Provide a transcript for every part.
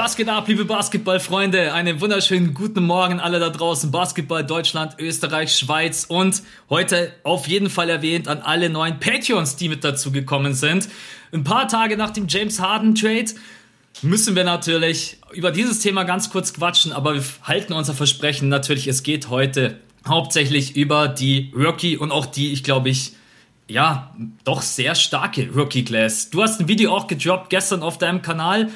Was geht ab, liebe Basketballfreunde? Einen wunderschönen guten Morgen alle da draußen. Basketball Deutschland, Österreich, Schweiz und heute auf jeden Fall erwähnt an alle neuen Patreons, die mit dazu gekommen sind. Ein paar Tage nach dem James Harden Trade müssen wir natürlich über dieses Thema ganz kurz quatschen, aber wir halten unser Versprechen natürlich. Es geht heute hauptsächlich über die Rookie und auch die, ich glaube ich, ja, doch sehr starke Rookie Class. Du hast ein Video auch gedroppt gestern auf deinem Kanal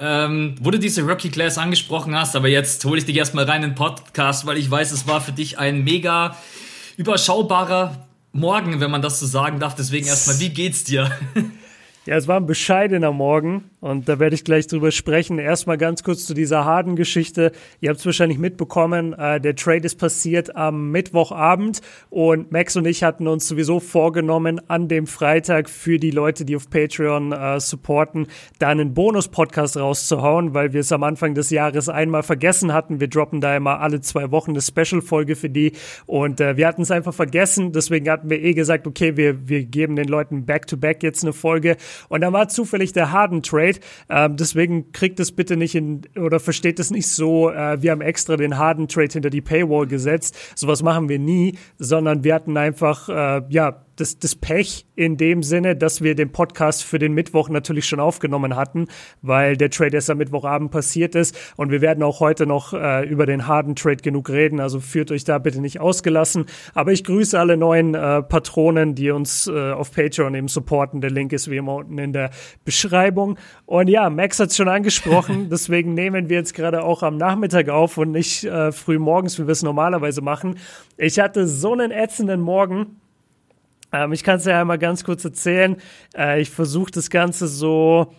ähm, wo du diese Rookie Class angesprochen hast, aber jetzt hole ich dich erstmal rein in den Podcast, weil ich weiß, es war für dich ein mega überschaubarer Morgen, wenn man das so sagen darf. Deswegen erstmal, wie geht's dir? Ja, es war ein bescheidener Morgen und da werde ich gleich drüber sprechen. Erstmal ganz kurz zu dieser Harden-Geschichte. Ihr habt es wahrscheinlich mitbekommen, äh, der Trade ist passiert am Mittwochabend und Max und ich hatten uns sowieso vorgenommen, an dem Freitag für die Leute, die auf Patreon äh, supporten, da einen Bonus-Podcast rauszuhauen, weil wir es am Anfang des Jahres einmal vergessen hatten. Wir droppen da immer alle zwei Wochen eine Special-Folge für die und äh, wir hatten es einfach vergessen. Deswegen hatten wir eh gesagt, okay, wir, wir geben den Leuten back-to-back -back jetzt eine Folge und dann war zufällig der Harden-Trade. Ähm, deswegen kriegt es bitte nicht in oder versteht es nicht so, äh, wir haben extra den Harden-Trade hinter die Paywall gesetzt. Sowas machen wir nie, sondern wir hatten einfach, äh, ja, das, das Pech in dem Sinne, dass wir den Podcast für den Mittwoch natürlich schon aufgenommen hatten, weil der Trade erst am Mittwochabend passiert ist. Und wir werden auch heute noch äh, über den harten Trade genug reden. Also führt euch da bitte nicht ausgelassen. Aber ich grüße alle neuen äh, Patronen, die uns äh, auf Patreon eben supporten. Der Link ist wie immer unten in der Beschreibung. Und ja, Max hat es schon angesprochen. Deswegen nehmen wir jetzt gerade auch am Nachmittag auf und nicht äh, früh morgens, wie wir es normalerweise machen. Ich hatte so einen ätzenden Morgen ähm, ich kann es ja einmal ganz kurz erzählen. Äh, ich versuche das Ganze so,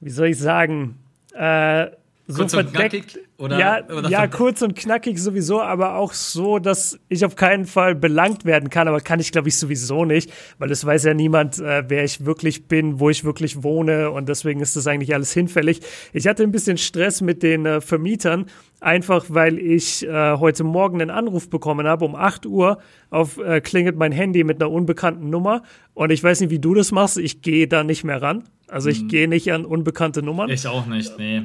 wie soll ich sagen, äh, so kurz verdeckt. Oder, ja, oder ja kurz und knackig sowieso, aber auch so, dass ich auf keinen Fall belangt werden kann. Aber kann ich, glaube ich, sowieso nicht, weil es weiß ja niemand, äh, wer ich wirklich bin, wo ich wirklich wohne. Und deswegen ist das eigentlich alles hinfällig. Ich hatte ein bisschen Stress mit den äh, Vermietern, einfach weil ich äh, heute Morgen einen Anruf bekommen habe. Um 8 Uhr auf, äh, klingelt mein Handy mit einer unbekannten Nummer. Und ich weiß nicht, wie du das machst. Ich gehe da nicht mehr ran. Also ich mhm. gehe nicht an unbekannte Nummern. Ich auch nicht, nee.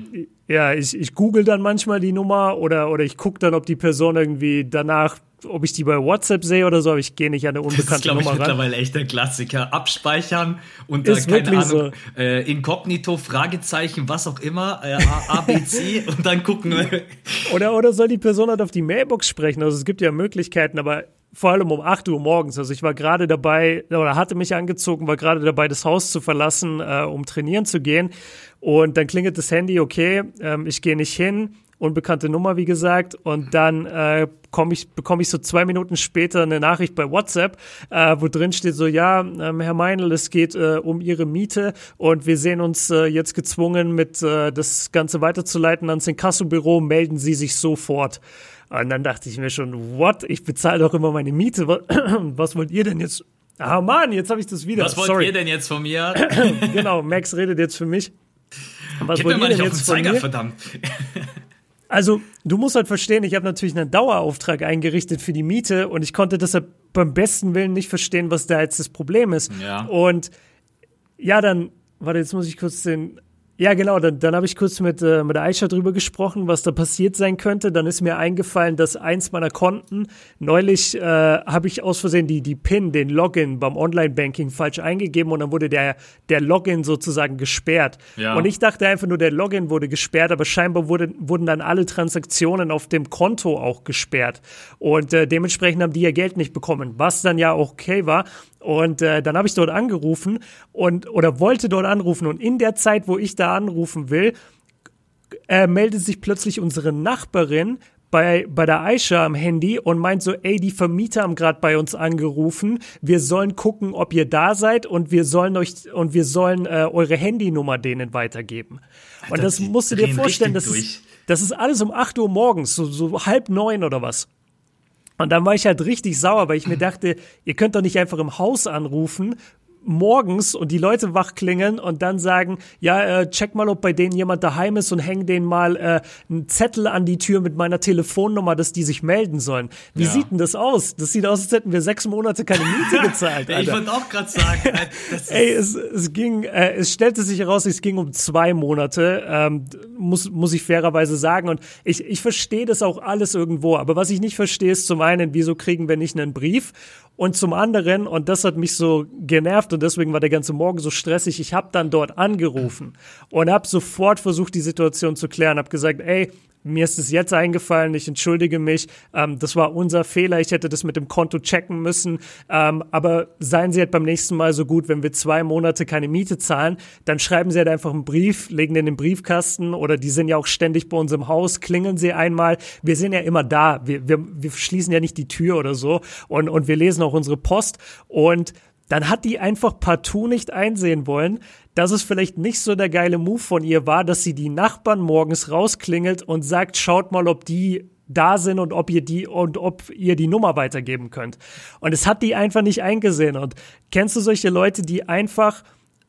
Ja, ich, ich google dann manchmal die Nummer oder, oder ich gucke dann, ob die Person irgendwie danach, ob ich die bei WhatsApp sehe oder so, aber ich gehe nicht an eine unbekannte das ist, Nummer ich, mittlerweile echt der Klassiker. Abspeichern und da, keine Ahnung, so. äh, Inkognito, Fragezeichen, was auch immer, äh, ABC und dann gucken. oder, oder soll die Person halt auf die Mailbox sprechen? Also es gibt ja Möglichkeiten, aber vor allem um 8 Uhr morgens. Also ich war gerade dabei oder hatte mich angezogen, war gerade dabei, das Haus zu verlassen, äh, um trainieren zu gehen. Und dann klingelt das Handy, okay, ähm, ich gehe nicht hin, unbekannte Nummer, wie gesagt. Und dann äh, komm ich, bekomme ich so zwei Minuten später eine Nachricht bei WhatsApp, äh, wo drin steht so, ja, ähm, Herr Meinl, es geht äh, um Ihre Miete und wir sehen uns äh, jetzt gezwungen, mit äh, das Ganze weiterzuleiten ans Inkassobüro, melden Sie sich sofort. Und dann dachte ich mir schon, what? Ich bezahle doch immer meine Miete. Was wollt ihr denn jetzt? Ah Mann, jetzt habe ich das wieder. Was wollt Sorry. ihr denn jetzt von mir? genau, Max redet jetzt für mich. Was Gib wollt mir mal nicht auf den Zeiger, verdammt. Also, du musst halt verstehen, ich habe natürlich einen Dauerauftrag eingerichtet für die Miete und ich konnte deshalb beim besten Willen nicht verstehen, was da jetzt das Problem ist. Ja. Und ja, dann, warte, jetzt muss ich kurz den ja, genau. Dann, dann habe ich kurz mit, äh, mit Aisha drüber gesprochen, was da passiert sein könnte. Dann ist mir eingefallen, dass eins meiner Konten, neulich äh, habe ich aus Versehen die, die PIN, den Login beim Online-Banking falsch eingegeben und dann wurde der, der Login sozusagen gesperrt. Ja. Und ich dachte einfach nur, der Login wurde gesperrt, aber scheinbar wurde, wurden dann alle Transaktionen auf dem Konto auch gesperrt. Und äh, dementsprechend haben die ja Geld nicht bekommen, was dann ja auch okay war. Und äh, dann habe ich dort angerufen und oder wollte dort anrufen und in der Zeit, wo ich da anrufen will, äh, meldet sich plötzlich unsere Nachbarin bei, bei der Aisha am Handy und meint so, ey, die Vermieter haben gerade bei uns angerufen. Wir sollen gucken, ob ihr da seid und wir sollen euch und wir sollen äh, eure Handynummer denen weitergeben. Alter, und das musst du dir vorstellen, das ist, das ist alles um 8 Uhr morgens, so, so halb neun oder was. Und dann war ich halt richtig sauer, weil ich mir dachte, ihr könnt doch nicht einfach im Haus anrufen, morgens und die Leute wachklingeln und dann sagen, ja, äh, check mal, ob bei denen jemand daheim ist und häng denen mal äh, einen Zettel an die Tür mit meiner Telefonnummer, dass die sich melden sollen. Wie ja. sieht denn das aus? Das sieht aus, als hätten wir sechs Monate keine Miete gezahlt. ich wollte auch gerade sagen. Ey, es, es ging, äh, es stellte sich heraus, es ging um zwei Monate, ähm, muss, muss ich fairerweise sagen. Und ich, ich verstehe das auch alles irgendwo. Aber was ich nicht verstehe, ist zum einen, wieso kriegen wir nicht einen Brief? Und zum anderen, und das hat mich so genervt und deswegen war der ganze Morgen so stressig, ich habe dann dort angerufen und habe sofort versucht, die Situation zu klären, habe gesagt, ey, mir ist es jetzt eingefallen, ich entschuldige mich, ähm, das war unser Fehler, ich hätte das mit dem Konto checken müssen, ähm, aber seien Sie halt beim nächsten Mal so gut, wenn wir zwei Monate keine Miete zahlen, dann schreiben Sie halt einfach einen Brief, legen den in den Briefkasten oder die sind ja auch ständig bei uns im Haus, klingeln Sie einmal, wir sind ja immer da, wir, wir, wir schließen ja nicht die Tür oder so und, und wir lesen auch unsere Post und dann hat die einfach partout nicht einsehen wollen, dass es vielleicht nicht so der geile Move von ihr war, dass sie die Nachbarn morgens rausklingelt und sagt, schaut mal, ob die da sind und ob ihr die und ob ihr die Nummer weitergeben könnt. Und es hat die einfach nicht eingesehen. Und kennst du solche Leute, die einfach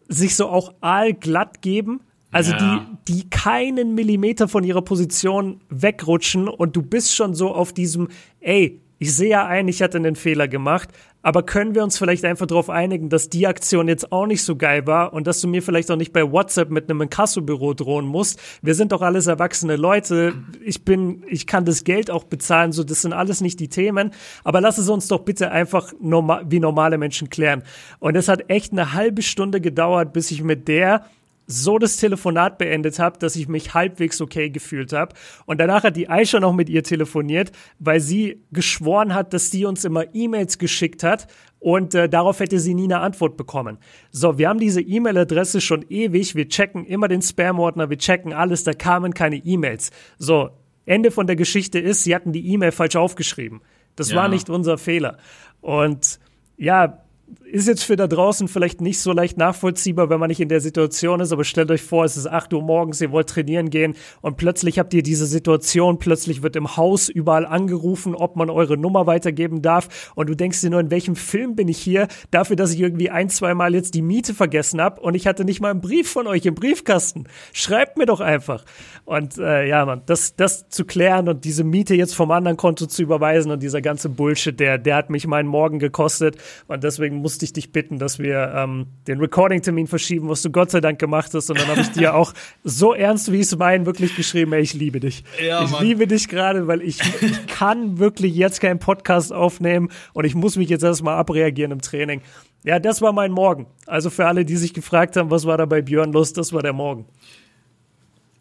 sich so auch allglatt geben? Also ja. die, die keinen Millimeter von ihrer Position wegrutschen und du bist schon so auf diesem, ey, ich sehe ja ein, ich hatte einen Fehler gemacht, aber können wir uns vielleicht einfach darauf einigen, dass die Aktion jetzt auch nicht so geil war und dass du mir vielleicht auch nicht bei WhatsApp mit einem Inkassobüro drohen musst? Wir sind doch alles erwachsene Leute. Ich bin, ich kann das Geld auch bezahlen, so das sind alles nicht die Themen. Aber lass es uns doch bitte einfach normal, wie normale Menschen klären. Und es hat echt eine halbe Stunde gedauert, bis ich mit der so das Telefonat beendet habe, dass ich mich halbwegs okay gefühlt habe. Und danach hat die Aisha noch mit ihr telefoniert, weil sie geschworen hat, dass sie uns immer E-Mails geschickt hat und äh, darauf hätte sie nie eine Antwort bekommen. So, wir haben diese E-Mail-Adresse schon ewig, wir checken immer den Spam-Ordner, wir checken alles, da kamen keine E-Mails. So, Ende von der Geschichte ist, sie hatten die E-Mail falsch aufgeschrieben. Das ja. war nicht unser Fehler. Und ja, ist jetzt für da draußen vielleicht nicht so leicht nachvollziehbar, wenn man nicht in der Situation ist, aber stellt euch vor, es ist 8 Uhr morgens, ihr wollt trainieren gehen und plötzlich habt ihr diese Situation, plötzlich wird im Haus überall angerufen, ob man eure Nummer weitergeben darf und du denkst dir nur, in welchem Film bin ich hier, dafür, dass ich irgendwie ein, zwei Mal jetzt die Miete vergessen habe und ich hatte nicht mal einen Brief von euch im Briefkasten. Schreibt mir doch einfach. Und äh, ja, man, das, das zu klären und diese Miete jetzt vom anderen Konto zu überweisen und dieser ganze Bullshit, der, der hat mich meinen Morgen gekostet und deswegen musste ich dich bitten, dass wir ähm, den Recording-Termin verschieben, was du Gott sei Dank gemacht hast. Und dann habe ich dir auch so ernst, wie ich es meine, wirklich geschrieben, ey, ich liebe dich. Ja, ich Mann. liebe dich gerade, weil ich, ich kann wirklich jetzt keinen Podcast aufnehmen und ich muss mich jetzt erstmal abreagieren im Training. Ja, das war mein Morgen. Also für alle, die sich gefragt haben, was war da bei Björn los, das war der Morgen.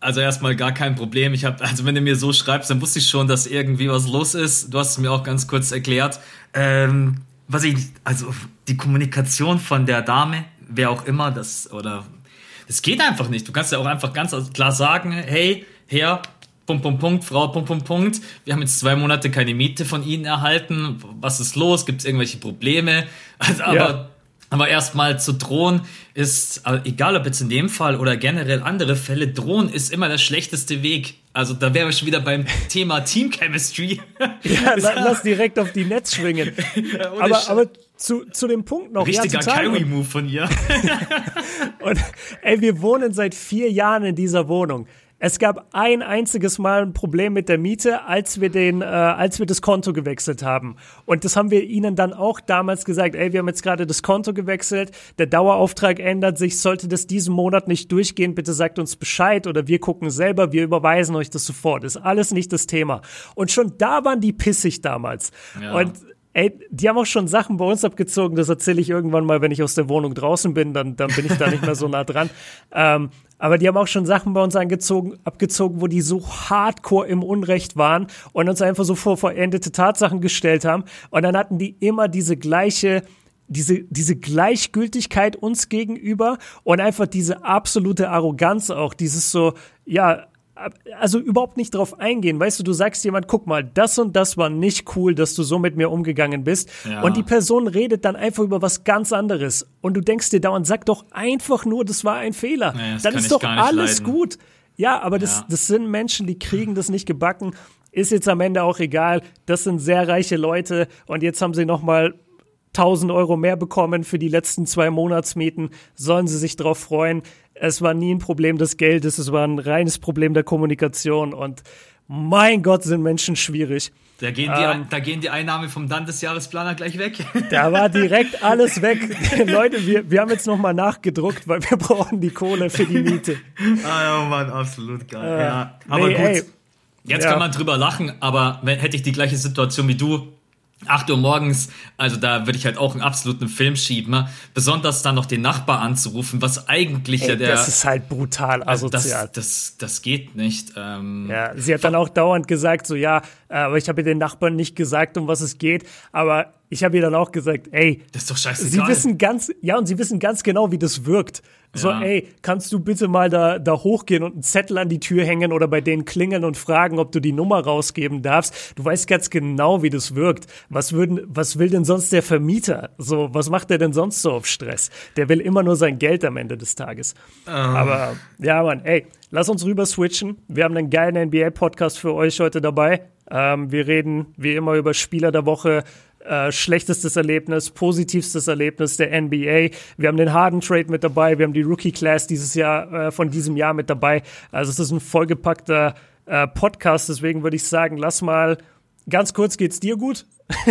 Also erstmal gar kein Problem. Ich habe, also wenn du mir so schreibst, dann wusste ich schon, dass irgendwie was los ist. Du hast es mir auch ganz kurz erklärt. Ähm, was ich, also die Kommunikation von der Dame, wer auch immer, das, oder, es geht einfach nicht. Du kannst ja auch einfach ganz klar sagen, hey, Herr, Punkt, Punkt, Punkt, Frau, Punkt, Punkt, Punkt, wir haben jetzt zwei Monate keine Miete von Ihnen erhalten. Was ist los? Gibt es irgendwelche Probleme? Also, aber ja. Aber erstmal zu drohen ist, also egal ob jetzt in dem Fall oder generell andere Fälle, drohen ist immer der schlechteste Weg. Also da wären wir schon wieder beim Thema Team Chemistry. Ja, lass direkt auf die Netz schwingen. aber, aber zu, zu dem Punkt noch. Richtiger ja, Kyrie-Move von ihr. Und ey, wir wohnen seit vier Jahren in dieser Wohnung. Es gab ein einziges Mal ein Problem mit der Miete, als wir den, äh, als wir das Konto gewechselt haben. Und das haben wir ihnen dann auch damals gesagt, ey, wir haben jetzt gerade das Konto gewechselt, der Dauerauftrag ändert sich, sollte das diesen Monat nicht durchgehen, bitte sagt uns Bescheid oder wir gucken selber, wir überweisen euch das sofort. Ist alles nicht das Thema. Und schon da waren die pissig damals. Ja. Und Ey, die haben auch schon Sachen bei uns abgezogen, das erzähle ich irgendwann mal, wenn ich aus der Wohnung draußen bin, dann, dann bin ich da nicht mehr so nah dran. Ähm, aber die haben auch schon Sachen bei uns angezogen, abgezogen, wo die so hardcore im Unrecht waren und uns einfach so vor vollendete Tatsachen gestellt haben. Und dann hatten die immer diese gleiche, diese, diese Gleichgültigkeit uns gegenüber und einfach diese absolute Arroganz auch, dieses so, ja, also überhaupt nicht drauf eingehen. Weißt du, du sagst jemand, guck mal, das und das war nicht cool, dass du so mit mir umgegangen bist. Ja. Und die Person redet dann einfach über was ganz anderes. Und du denkst dir dauernd, sag doch einfach nur, das war ein Fehler. Nee, dann ist doch alles leiden. gut. Ja, aber das, ja. das sind Menschen, die kriegen das nicht gebacken. Ist jetzt am Ende auch egal. Das sind sehr reiche Leute. Und jetzt haben sie noch mal 1000 Euro mehr bekommen für die letzten zwei Monatsmieten, sollen sie sich darauf freuen. Es war nie ein Problem des Geldes, es war ein reines Problem der Kommunikation und mein Gott, sind Menschen schwierig. Da gehen, die, ähm, da gehen die Einnahmen vom Landesjahresplaner gleich weg. Da war direkt alles weg. Leute, wir, wir haben jetzt nochmal nachgedruckt, weil wir brauchen die Kohle für die Miete. ah ja, Mann, absolut geil. Äh, ja. Aber nee, gut, ey, jetzt ja. kann man drüber lachen, aber wenn, hätte ich die gleiche Situation wie du, 8 Uhr morgens, also da würde ich halt auch einen absoluten Film schieben. Ne? Besonders dann noch den Nachbar anzurufen, was eigentlich Ey, ja der. Das ist halt brutal asozial. das, das, das geht nicht. Ähm, ja, sie hat dann auch dauernd gesagt, so ja, äh, aber ich habe den Nachbarn nicht gesagt, um was es geht. Aber ich habe ihr dann auch gesagt, ey, das ist doch scheiße. Sie wissen ganz, ja, und sie wissen ganz genau, wie das wirkt. So, ja. ey, kannst du bitte mal da, da hochgehen und einen Zettel an die Tür hängen oder bei denen klingeln und fragen, ob du die Nummer rausgeben darfst? Du weißt ganz genau, wie das wirkt. Was würden, was will denn sonst der Vermieter? So, was macht der denn sonst so auf Stress? Der will immer nur sein Geld am Ende des Tages. Oh. Aber, ja, Mann, ey, lass uns rüber switchen. Wir haben einen geilen NBA-Podcast für euch heute dabei. Ähm, wir reden wie immer über Spieler der Woche, äh, schlechtestes Erlebnis, positivstes Erlebnis der NBA. Wir haben den Harden Trade mit dabei, wir haben die Rookie Class dieses Jahr äh, von diesem Jahr mit dabei. Also es ist ein vollgepackter äh, Podcast, deswegen würde ich sagen, lass mal ganz kurz, geht's dir gut?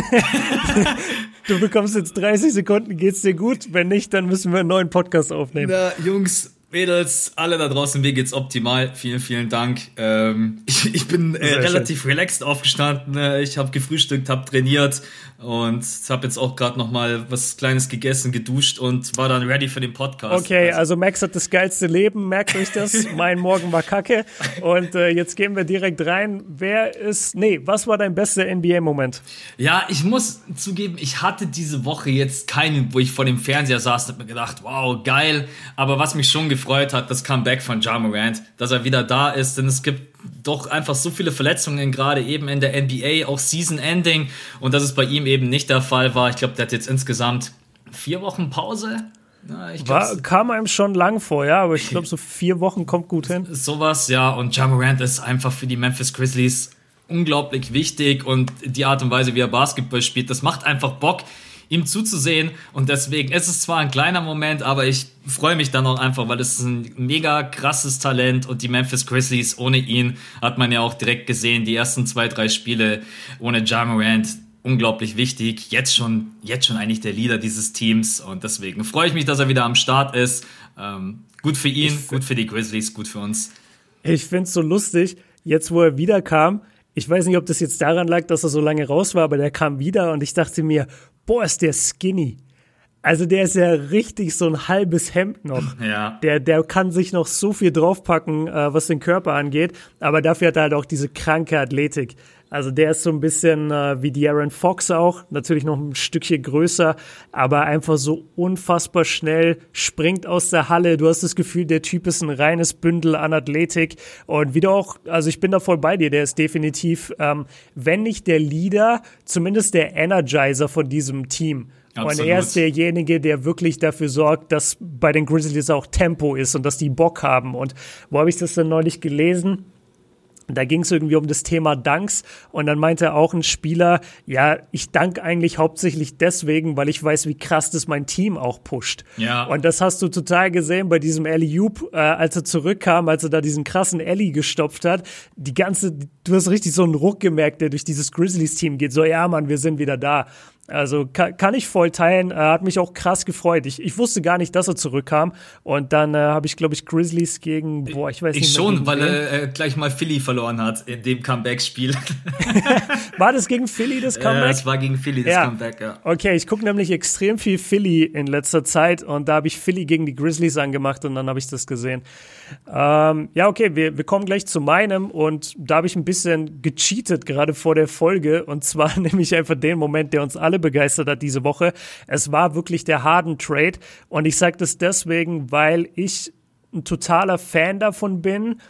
du bekommst jetzt 30 Sekunden, geht's dir gut? Wenn nicht, dann müssen wir einen neuen Podcast aufnehmen. Na, Jungs, Mädels, alle da draußen, mir geht's optimal. Vielen, vielen Dank. Ähm, ich, ich bin äh, relativ schön. relaxed aufgestanden. Äh, ich habe gefrühstückt, habe trainiert und habe jetzt auch gerade noch mal was Kleines gegessen, geduscht und war dann ready für den Podcast. Okay, also, also Max hat das geilste Leben, merkt euch das. mein Morgen war kacke und äh, jetzt gehen wir direkt rein. Wer ist, nee, was war dein bester NBA-Moment? Ja, ich muss zugeben, ich hatte diese Woche jetzt keinen, wo ich vor dem Fernseher saß und hab mir gedacht, wow, geil. Aber was mich schon gefreut hat, das Comeback von Ja Morant, dass er wieder da ist, denn es gibt doch einfach so viele Verletzungen, gerade eben in der NBA, auch Season Ending und dass es bei ihm eben nicht der Fall war. Ich glaube, der hat jetzt insgesamt vier Wochen Pause. Ja, war, kam einem schon lang vor, ja, aber ich glaube, so vier Wochen kommt gut hin. Sowas, ja, und Ja Morant ist einfach für die Memphis Grizzlies unglaublich wichtig und die Art und Weise, wie er Basketball spielt, das macht einfach Bock ihm zuzusehen. Und deswegen ist es zwar ein kleiner Moment, aber ich freue mich dann auch einfach, weil es ist ein mega krasses Talent und die Memphis Grizzlies ohne ihn hat man ja auch direkt gesehen, die ersten zwei, drei Spiele ohne Ja Morant unglaublich wichtig. Jetzt schon, jetzt schon eigentlich der Leader dieses Teams und deswegen freue ich mich, dass er wieder am Start ist. Ähm, gut für ihn, gut für die Grizzlies, gut für uns. Ich finde es so lustig, jetzt wo er wiederkam, ich weiß nicht, ob das jetzt daran lag, dass er so lange raus war, aber der kam wieder und ich dachte mir, boah, ist der skinny. Also der ist ja richtig so ein halbes Hemd noch. Ja. Der, der kann sich noch so viel draufpacken, äh, was den Körper angeht. Aber dafür hat er halt auch diese kranke Athletik. Also der ist so ein bisschen äh, wie die Aaron Fox auch, natürlich noch ein Stückchen größer, aber einfach so unfassbar schnell, springt aus der Halle. Du hast das Gefühl, der Typ ist ein reines Bündel an Athletik. Und wieder auch, also ich bin da voll bei dir, der ist definitiv, ähm, wenn nicht der Leader, zumindest der Energizer von diesem Team. Absolut. Und er ist derjenige, der wirklich dafür sorgt, dass bei den Grizzlies auch Tempo ist und dass die Bock haben. Und wo habe ich das denn neulich gelesen? Da ging es irgendwie um das Thema Danks und dann meinte auch ein Spieler, ja, ich dank eigentlich hauptsächlich deswegen, weil ich weiß, wie krass das mein Team auch pusht. Ja. Und das hast du total gesehen bei diesem Ellie Hoop, äh, als er zurückkam, als er da diesen krassen Ellie gestopft hat. Die ganze, du hast richtig so einen Ruck gemerkt, der durch dieses Grizzlies-Team geht. So, ja, Mann, wir sind wieder da. Also kann, kann ich voll teilen. Er hat mich auch krass gefreut. Ich, ich wusste gar nicht, dass er zurückkam. Und dann äh, habe ich, glaube ich, Grizzlies gegen, boah, ich weiß ich nicht. Ich schon, weil er äh, gleich mal Philly verloren hat in dem Comeback-Spiel. war das gegen Philly das Comeback? Ja, es war gegen Philly das ja. Comeback, ja. Okay, ich gucke nämlich extrem viel Philly in letzter Zeit und da habe ich Philly gegen die Grizzlies angemacht und dann habe ich das gesehen. Ähm, ja, okay, wir, wir kommen gleich zu meinem und da habe ich ein bisschen gecheatet gerade vor der Folge und zwar nämlich einfach den Moment, der uns alle begeistert hat diese Woche. Es war wirklich der Harden Trade und ich sage das deswegen, weil ich ein totaler Fan davon bin,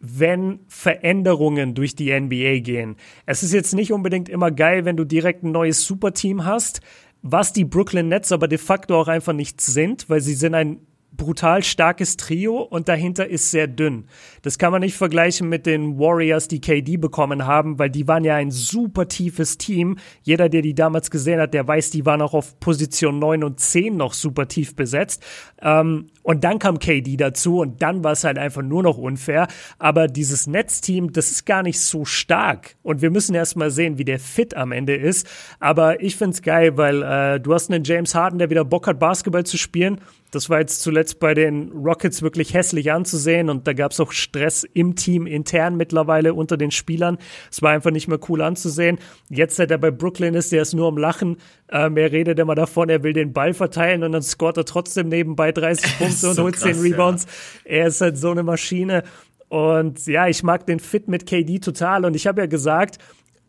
wenn Veränderungen durch die NBA gehen. Es ist jetzt nicht unbedingt immer geil, wenn du direkt ein neues Superteam hast, was die Brooklyn Nets aber de facto auch einfach nicht sind, weil sie sind ein brutal starkes Trio und dahinter ist sehr dünn. Das kann man nicht vergleichen mit den Warriors, die KD bekommen haben, weil die waren ja ein super tiefes Team. Jeder, der die damals gesehen hat, der weiß, die waren auch auf Position 9 und 10 noch super tief besetzt. Ähm, und dann kam KD dazu und dann war es halt einfach nur noch unfair. Aber dieses Netzteam, das ist gar nicht so stark. Und wir müssen erst mal sehen, wie der Fit am Ende ist. Aber ich find's geil, weil äh, du hast einen James Harden, der wieder Bock hat, Basketball zu spielen. Das war jetzt zuletzt bei den Rockets wirklich hässlich anzusehen und da gab es auch Stress im Team intern mittlerweile unter den Spielern. Es war einfach nicht mehr cool anzusehen. Jetzt, seit er bei Brooklyn ist, der ist nur am Lachen. Ähm, er redet immer davon, er will den Ball verteilen und dann scoret er trotzdem nebenbei 30 Punkte und so holt 10 Rebounds. Ja. Er ist halt so eine Maschine. Und ja, ich mag den Fit mit KD total und ich habe ja gesagt,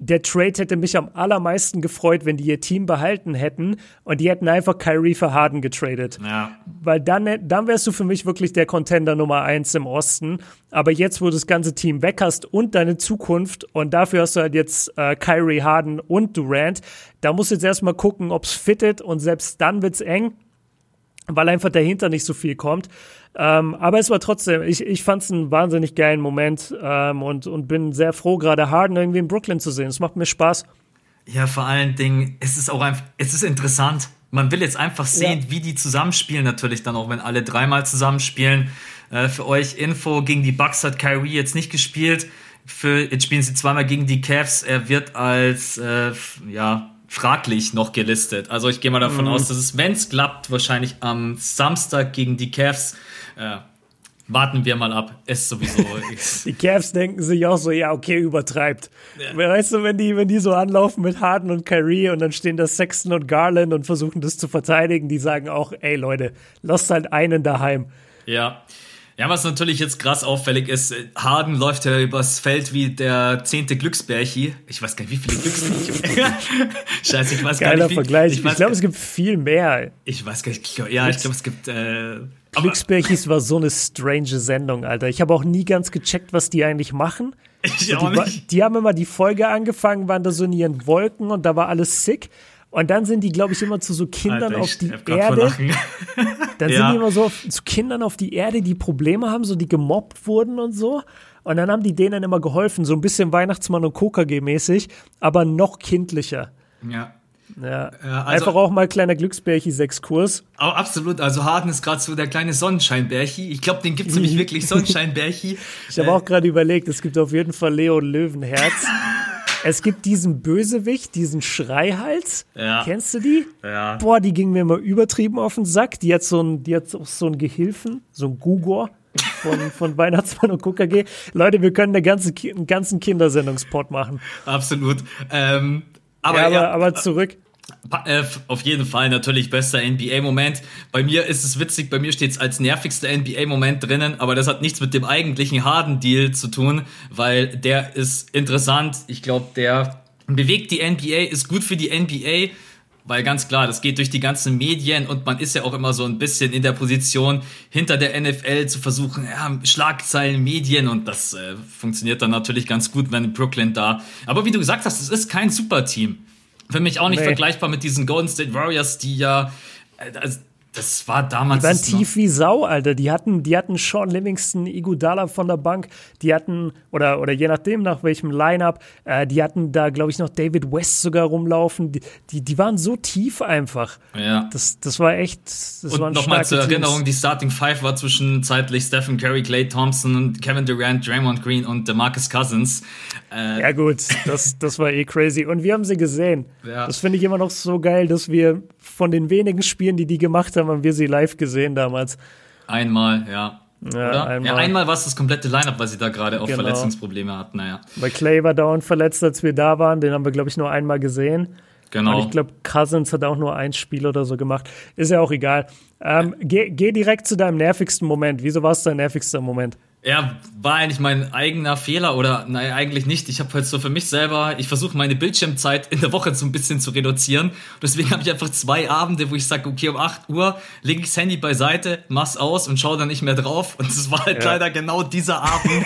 der Trade hätte mich am allermeisten gefreut, wenn die ihr Team behalten hätten und die hätten einfach Kyrie für Harden getradet. Ja. Weil dann, dann wärst du für mich wirklich der Contender Nummer eins im Osten. Aber jetzt, wo du das ganze Team weg hast und deine Zukunft und dafür hast du halt jetzt äh, Kyrie, Harden und Durant, da musst du jetzt erstmal gucken, ob's fittet und selbst dann wird's eng, weil einfach dahinter nicht so viel kommt. Ähm, aber es war trotzdem, ich, ich fand es einen wahnsinnig geilen Moment ähm, und, und bin sehr froh, gerade Harden irgendwie in Brooklyn zu sehen. Es macht mir Spaß. Ja, vor allen Dingen, es ist auch einfach, es ist interessant. Man will jetzt einfach sehen, ja. wie die zusammenspielen, natürlich dann auch, wenn alle dreimal zusammenspielen. Äh, für euch Info, gegen die Bucks hat Kyrie jetzt nicht gespielt. Für, jetzt spielen sie zweimal gegen die Cavs. Er wird als, äh, ja, fraglich noch gelistet. Also ich gehe mal davon mhm. aus, dass es, wenn es klappt, wahrscheinlich am Samstag gegen die Cavs äh, warten wir mal ab. Ist sowieso. die Cavs denken sich auch so, ja, okay, übertreibt. Ja. Weißt du, wenn die, wenn die so anlaufen mit Harden und Kyrie und dann stehen da Sexton und Garland und versuchen das zu verteidigen, die sagen auch, ey Leute, lasst halt einen daheim. Ja. Ja, was natürlich jetzt krass auffällig ist, Harden läuft ja übers Feld wie der zehnte Glücksbärchi. Ich weiß gar nicht, wie viele Glücksbärchi. Scheiße, ich weiß Geiler gar nicht. Geiler Vergleich. Ich, ich glaube, es gibt viel mehr. Ich weiß gar nicht. Ja, ich glaube, es gibt äh, Glücksbärchis war so eine strange Sendung, Alter. Ich habe auch nie ganz gecheckt, was die eigentlich machen. Ich auch die, nicht. die haben immer die Folge angefangen, waren da so in ihren Wolken und da war alles sick. Und dann sind die, glaube ich, immer zu so Kindern Alter, auf die Erde. dann ja. sind die immer so zu Kindern auf die Erde, die Probleme haben, so die gemobbt wurden und so. Und dann haben die denen immer geholfen, so ein bisschen Weihnachtsmann und KKG mäßig, aber noch kindlicher. Ja. Ja. ja also, Einfach auch mal kleiner Glücksbärchi-Sechskurs. Aber absolut, also Harden ist gerade so der kleine Sonnenscheinbärchi. Ich glaube, den gibt es nämlich wirklich, Sonnenscheinbärchi. ich habe äh, auch gerade überlegt, es gibt auf jeden Fall Leo Löwenherz. es gibt diesen Bösewicht, diesen Schreihals. Ja. Kennst du die? Ja. Boah, die ging mir immer übertrieben auf den Sack. Die hat so ein, die hat auch so einen Gehilfen, so ein Gugor von, von Weihnachtsmann und KKG. Leute, wir können eine ganze, einen ganzen Kindersendungspot machen. Absolut. Ähm, aber, ja, aber, ja, aber zurück. Äh, auf jeden Fall natürlich bester NBA-Moment. Bei mir ist es witzig, bei mir steht es als nervigster NBA-Moment drinnen, aber das hat nichts mit dem eigentlichen Harden-Deal zu tun, weil der ist interessant. Ich glaube, der bewegt die NBA, ist gut für die NBA, weil ganz klar, das geht durch die ganzen Medien und man ist ja auch immer so ein bisschen in der Position, hinter der NFL zu versuchen, ja, Schlagzeilen, Medien und das äh, funktioniert dann natürlich ganz gut, wenn Brooklyn da. Aber wie du gesagt hast, es ist kein Superteam. Für mich auch nicht nee. vergleichbar mit diesen Golden State Warriors, die ja, also das war damals. Die waren tief wie Sau, Alter. Die hatten, die hatten Sean Livingston, Igudala von der Bank. Die hatten, oder, oder je nachdem, nach welchem Lineup, äh, die hatten da, glaube ich, noch David West sogar rumlaufen. Die, die, die, waren so tief einfach. Ja. Das, das war echt. Das und nochmal zur Teams. Erinnerung: die Starting Five war zwischenzeitlich Stephen Curry, Clay Thompson, Kevin Durant, Draymond Green und DeMarcus Cousins. Äh, ja, gut, das, das war eh crazy. Und wir haben sie gesehen. Ja. Das finde ich immer noch so geil, dass wir von den wenigen Spielen, die die gemacht haben, haben wir sie live gesehen damals. Einmal, ja. Ja, einmal. ja, einmal war es das komplette Lineup, weil sie da gerade auch genau. Verletzungsprobleme hatten. Naja. Weil Clay war dauernd verletzt, als wir da waren. Den haben wir, glaube ich, nur einmal gesehen. Genau. Und ich glaube, Cousins hat auch nur ein Spiel oder so gemacht. Ist ja auch egal. Ähm, geh, geh direkt zu deinem nervigsten Moment. Wieso war es dein nervigster Moment? Ja, war eigentlich mein eigener Fehler oder nein, eigentlich nicht. Ich habe halt so für mich selber, ich versuche meine Bildschirmzeit in der Woche so ein bisschen zu reduzieren. Deswegen habe ich einfach zwei Abende, wo ich sage, okay, um 8 Uhr lege ich das Handy beiseite, mach's aus und schaue dann nicht mehr drauf. Und es war halt ja. leider genau dieser Abend.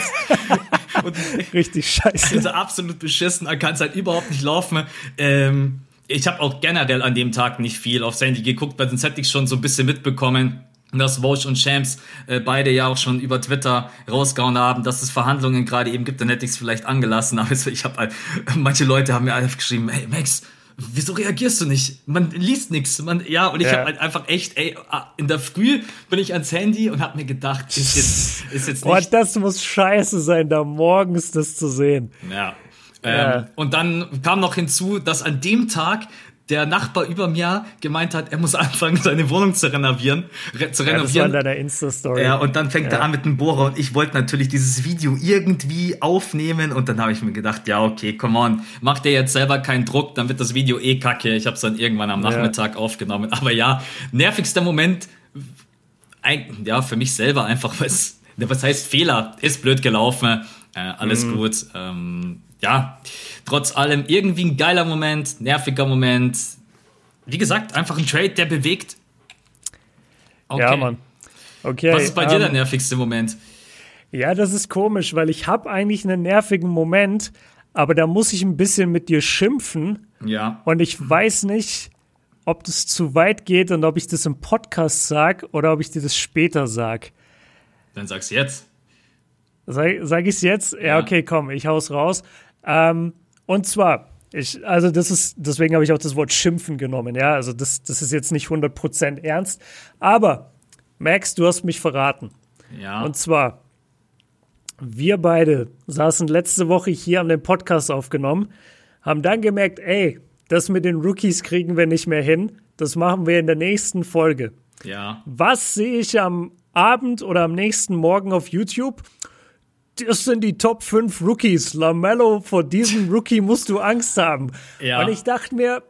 und Richtig scheiße. Also absolut beschissen, er kann es halt überhaupt nicht laufen. Ähm, ich habe auch generell an dem Tag nicht viel aufs Handy geguckt, weil sonst hätte ich schon so ein bisschen mitbekommen dass Vosch und Shams äh, beide ja auch schon über Twitter rausgehauen haben, dass es Verhandlungen gerade eben gibt, dann hätte ich es vielleicht angelassen. Aber ich habe manche Leute haben mir einfach geschrieben, hey Max, wieso reagierst du nicht? Man liest nichts. Man, ja, und ich ja. habe halt einfach echt, ey, ah, in der Früh bin ich ans Handy und habe mir gedacht, ist jetzt, ist jetzt nicht. Oh, das muss scheiße sein, da morgens das zu sehen. Ja. ja. Ähm, und dann kam noch hinzu, dass an dem Tag der Nachbar über mir gemeint hat, er muss anfangen, seine Wohnung zu renovieren. Re zu renovieren. Ja, das war in deiner Insta-Story. Ja, und dann fängt ja. er an mit dem Bohrer und ich wollte natürlich dieses Video irgendwie aufnehmen und dann habe ich mir gedacht, ja, okay, come on, macht der jetzt selber keinen Druck, dann wird das Video eh kacke. Ich habe es dann irgendwann am Nachmittag ja. aufgenommen. Aber ja, nervigster Moment, ein, ja, für mich selber einfach, was, was heißt Fehler, ist blöd gelaufen, äh, alles mhm. gut. Ähm, ja, trotz allem irgendwie ein geiler Moment, nerviger Moment. Wie gesagt, einfach ein Trade, der bewegt. Okay. Ja, Mann. Okay. Was ist bei um, dir der ähm, nervigste Moment? Ja, das ist komisch, weil ich habe eigentlich einen nervigen Moment, aber da muss ich ein bisschen mit dir schimpfen. Ja. Und ich weiß nicht, ob das zu weit geht und ob ich das im Podcast sag oder ob ich dir das später sag. Dann sag's jetzt. Sag, sag ich's jetzt? Ja, ja, okay, komm, ich hau's raus. Ähm, und zwar, ich, also das ist, deswegen habe ich auch das Wort schimpfen genommen, ja. Also das, das ist jetzt nicht 100% ernst. Aber, Max, du hast mich verraten. Ja. Und zwar, wir beide saßen letzte Woche hier an dem Podcast aufgenommen, haben dann gemerkt, ey, das mit den Rookies kriegen wir nicht mehr hin. Das machen wir in der nächsten Folge. Ja. Was sehe ich am Abend oder am nächsten Morgen auf YouTube? Das sind die Top 5 Rookies. Lamello, vor diesem Rookie musst du Angst haben. Ja. Und ich dachte mir,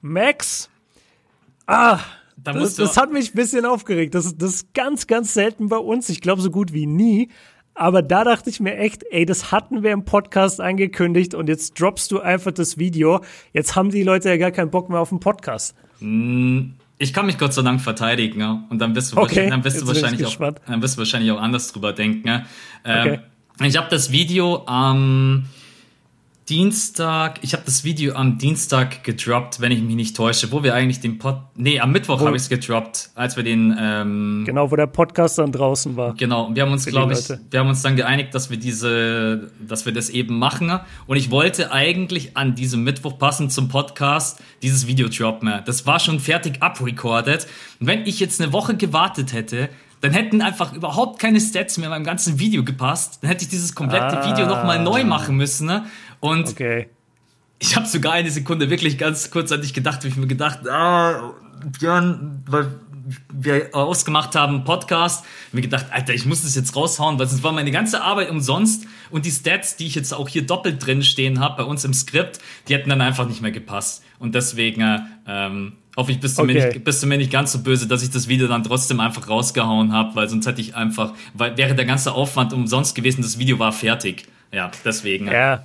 Max, ah, da das, das hat mich ein bisschen aufgeregt. Das, das ist ganz, ganz selten bei uns. Ich glaube, so gut wie nie. Aber da dachte ich mir echt, ey, das hatten wir im Podcast angekündigt und jetzt droppst du einfach das Video. Jetzt haben die Leute ja gar keinen Bock mehr auf den Podcast. Hm, ich kann mich Gott sei Dank verteidigen, ja. Und dann wirst du, okay, dann wirst du wahrscheinlich auch, dann wirst du wahrscheinlich auch anders drüber denken, ja. Ähm, okay. Ich habe das Video am Dienstag, ich habe das Video am Dienstag gedroppt, wenn ich mich nicht täusche, wo wir eigentlich den Pod, nee, am Mittwoch habe ich es gedroppt, als wir den, ähm, genau, wo der Podcast dann draußen war. Genau, und wir haben uns, glaube ich, wir haben uns dann geeinigt, dass wir diese, dass wir das eben machen. Und ich wollte eigentlich an diesem Mittwoch passend zum Podcast dieses Video droppen. Das war schon fertig abrecorded. Und wenn ich jetzt eine Woche gewartet hätte, dann hätten einfach überhaupt keine Stats mehr in meinem ganzen Video gepasst. Dann hätte ich dieses komplette ah. Video nochmal neu machen müssen. Ne? Und okay. ich habe sogar eine Sekunde wirklich ganz kurzzeitig gedacht, wie ich mir gedacht, ah, Björn, weil wir ausgemacht haben, Podcast, mir gedacht, Alter, ich muss das jetzt raushauen, weil sonst war meine ganze Arbeit umsonst und die Stats, die ich jetzt auch hier doppelt drin stehen habe bei uns im Skript, die hätten dann einfach nicht mehr gepasst. Und deswegen ähm, hoffe ich, bist du, okay. mir nicht, bist du mir nicht ganz so böse, dass ich das Video dann trotzdem einfach rausgehauen habe, weil sonst hätte ich einfach, weil wäre der ganze Aufwand umsonst gewesen, das Video war fertig. Ja, deswegen. Ja,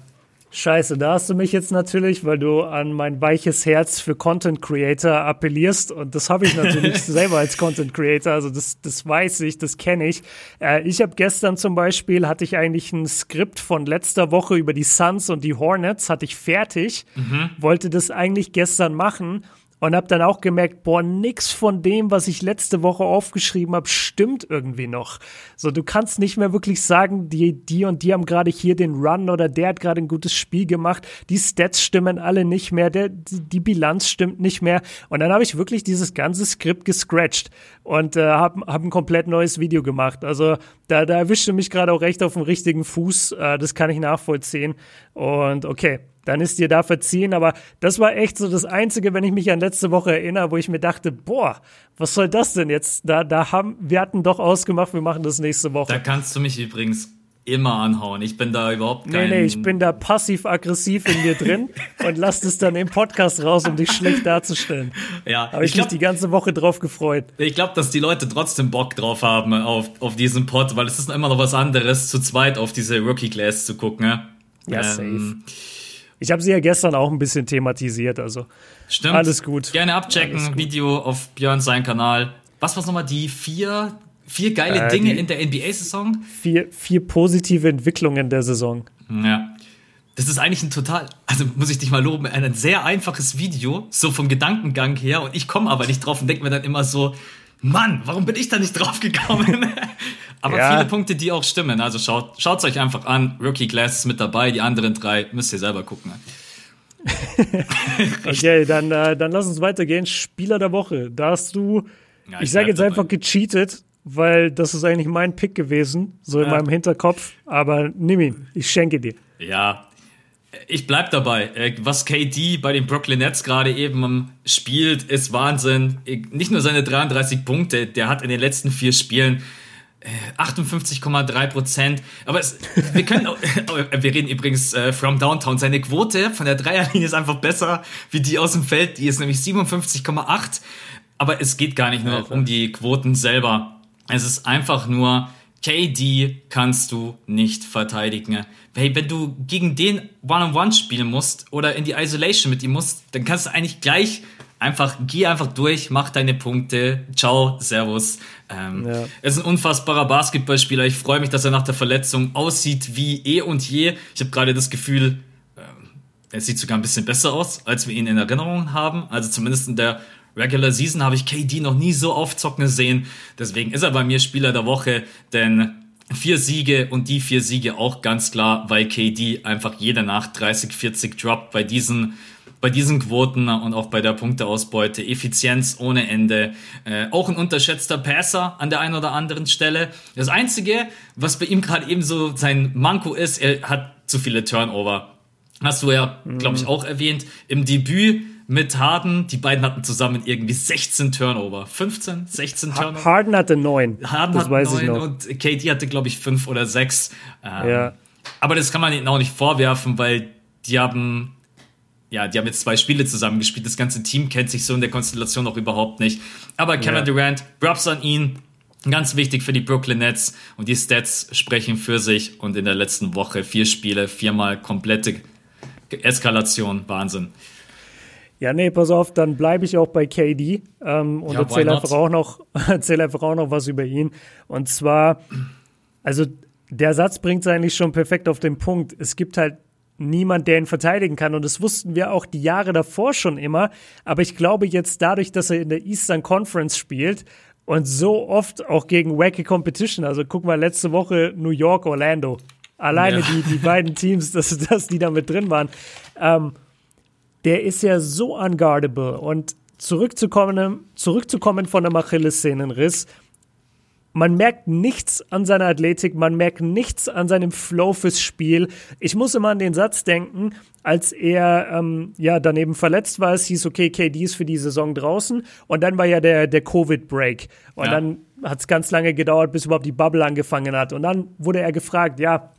Scheiße, da hast du mich jetzt natürlich, weil du an mein weiches Herz für Content Creator appellierst und das habe ich natürlich selber als Content Creator, also das, das weiß ich, das kenne ich. Äh, ich habe gestern zum Beispiel, hatte ich eigentlich ein Skript von letzter Woche über die Suns und die Hornets, hatte ich fertig, mhm. wollte das eigentlich gestern machen und habe dann auch gemerkt, boah, nix von dem, was ich letzte Woche aufgeschrieben habe, stimmt irgendwie noch. So, du kannst nicht mehr wirklich sagen, die, die und die haben gerade hier den Run oder der hat gerade ein gutes Spiel gemacht. Die Stats stimmen alle nicht mehr, der, die Bilanz stimmt nicht mehr. Und dann habe ich wirklich dieses ganze Skript gescratcht und äh, habe hab ein komplett neues Video gemacht. Also da, da erwischte mich gerade auch recht auf dem richtigen Fuß. Äh, das kann ich nachvollziehen. Und okay, dann ist dir da verziehen. Aber das war echt so das Einzige, wenn ich mich an letzte Woche erinnere, wo ich mir dachte, boah, was soll das denn jetzt? Da, da haben, wir hatten doch ausgemacht, wir machen das nächste Woche. Da kannst du mich übrigens immer anhauen. Ich bin da überhaupt kein... Nee, nee, ich bin da passiv-aggressiv in dir drin und lass das dann im Podcast raus, um dich schlecht darzustellen. Ja. Habe ich, ich glaub, mich die ganze Woche drauf gefreut. Ich glaube, dass die Leute trotzdem Bock drauf haben auf, auf diesen Pod, weil es ist immer noch was anderes, zu zweit auf diese Rookie-Class zu gucken. Ja, ja ähm, safe. Ich habe sie ja gestern auch ein bisschen thematisiert, also Stimmt. alles gut. Gerne abchecken, gut. Video auf Björn sein Kanal. Was war nochmal die vier, vier geile äh, Dinge in der NBA-Saison? Vier, vier positive Entwicklungen der Saison. Ja. Das ist eigentlich ein total, also muss ich dich mal loben, ein sehr einfaches Video, so vom Gedankengang her. Und ich komme aber nicht drauf und denke mir dann immer so, Mann, warum bin ich da nicht drauf gekommen? Aber ja. viele Punkte, die auch stimmen. Also schaut es euch einfach an. Rookie Glass ist mit dabei. Die anderen drei müsst ihr selber gucken. okay, dann, äh, dann lass uns weitergehen. Spieler der Woche. Da hast du, ja, ich, ich sage jetzt dabei. einfach gecheatet, weil das ist eigentlich mein Pick gewesen, so in ja. meinem Hinterkopf. Aber nimm ihn, ich schenke dir. Ja, ich bleib dabei. Äh, was KD bei den Brooklyn Nets gerade eben spielt, ist Wahnsinn. Nicht nur seine 33 Punkte, der hat in den letzten vier Spielen 58,3 Prozent. Aber es, wir können, auch, wir reden übrigens äh, from Downtown. Seine Quote von der Dreierlinie ist einfach besser wie die aus dem Feld. Die ist nämlich 57,8. Aber es geht gar nicht nur um die Quoten selber. Es ist einfach nur, KD kannst du nicht verteidigen. Hey, wenn du gegen den One-on-One -on -One spielen musst oder in die Isolation mit ihm musst, dann kannst du eigentlich gleich einfach, geh einfach durch, mach deine Punkte. Ciao, Servus. Ähm, ja. Er ist ein unfassbarer Basketballspieler. Ich freue mich, dass er nach der Verletzung aussieht wie eh und je. Ich habe gerade das Gefühl, ähm, er sieht sogar ein bisschen besser aus, als wir ihn in Erinnerung haben. Also zumindest in der Regular Season habe ich KD noch nie so aufzocken sehen. Deswegen ist er bei mir Spieler der Woche, denn vier Siege und die vier Siege auch ganz klar, weil KD einfach jede Nacht 30, 40 droppt bei diesen bei diesen Quoten und auch bei der Punkteausbeute. Effizienz ohne Ende. Äh, auch ein unterschätzter Passer an der einen oder anderen Stelle. Das Einzige, was bei ihm gerade eben so sein Manko ist, er hat zu viele Turnover. Hast du ja, glaube ich, mhm. auch erwähnt. Im Debüt mit Harden, die beiden hatten zusammen irgendwie 16 Turnover. 15, 16 Turnover. Harden hatte 9. Harden das hatte weiß 9 ich noch. und KD hatte, glaube ich, 5 oder 6. Ähm, ja. Aber das kann man ihnen auch nicht vorwerfen, weil die haben ja, die haben jetzt zwei Spiele zusammen gespielt. Das ganze Team kennt sich so in der Konstellation auch überhaupt nicht. Aber Kevin ja. Durant, Props an ihn. Ganz wichtig für die Brooklyn Nets. Und die Stats sprechen für sich. Und in der letzten Woche vier Spiele, viermal komplette Eskalation. Wahnsinn. Ja, nee, pass auf, dann bleibe ich auch bei KD ähm, und ja, erzähle einfach, auch noch, erzähl einfach auch noch was über ihn. Und zwar, also der Satz bringt es eigentlich schon perfekt auf den Punkt. Es gibt halt niemand, der ihn verteidigen kann. Und das wussten wir auch die Jahre davor schon immer. Aber ich glaube jetzt dadurch, dass er in der Eastern Conference spielt und so oft auch gegen wacky Competition, also guck mal, letzte Woche New York, Orlando. Alleine ja. die, die beiden Teams, dass, dass die da mit drin waren. Ähm, der ist ja so unguardable. Und zurückzukommen, zurückzukommen von einem Achillessehnenriss, man merkt nichts an seiner Athletik, man merkt nichts an seinem Flow fürs Spiel. Ich muss immer an den Satz denken, als er ähm, ja daneben verletzt war. Es hieß, okay, KD ist für die Saison draußen. Und dann war ja der, der Covid-Break. Und ja. dann hat es ganz lange gedauert, bis überhaupt die Bubble angefangen hat. Und dann wurde er gefragt, ja,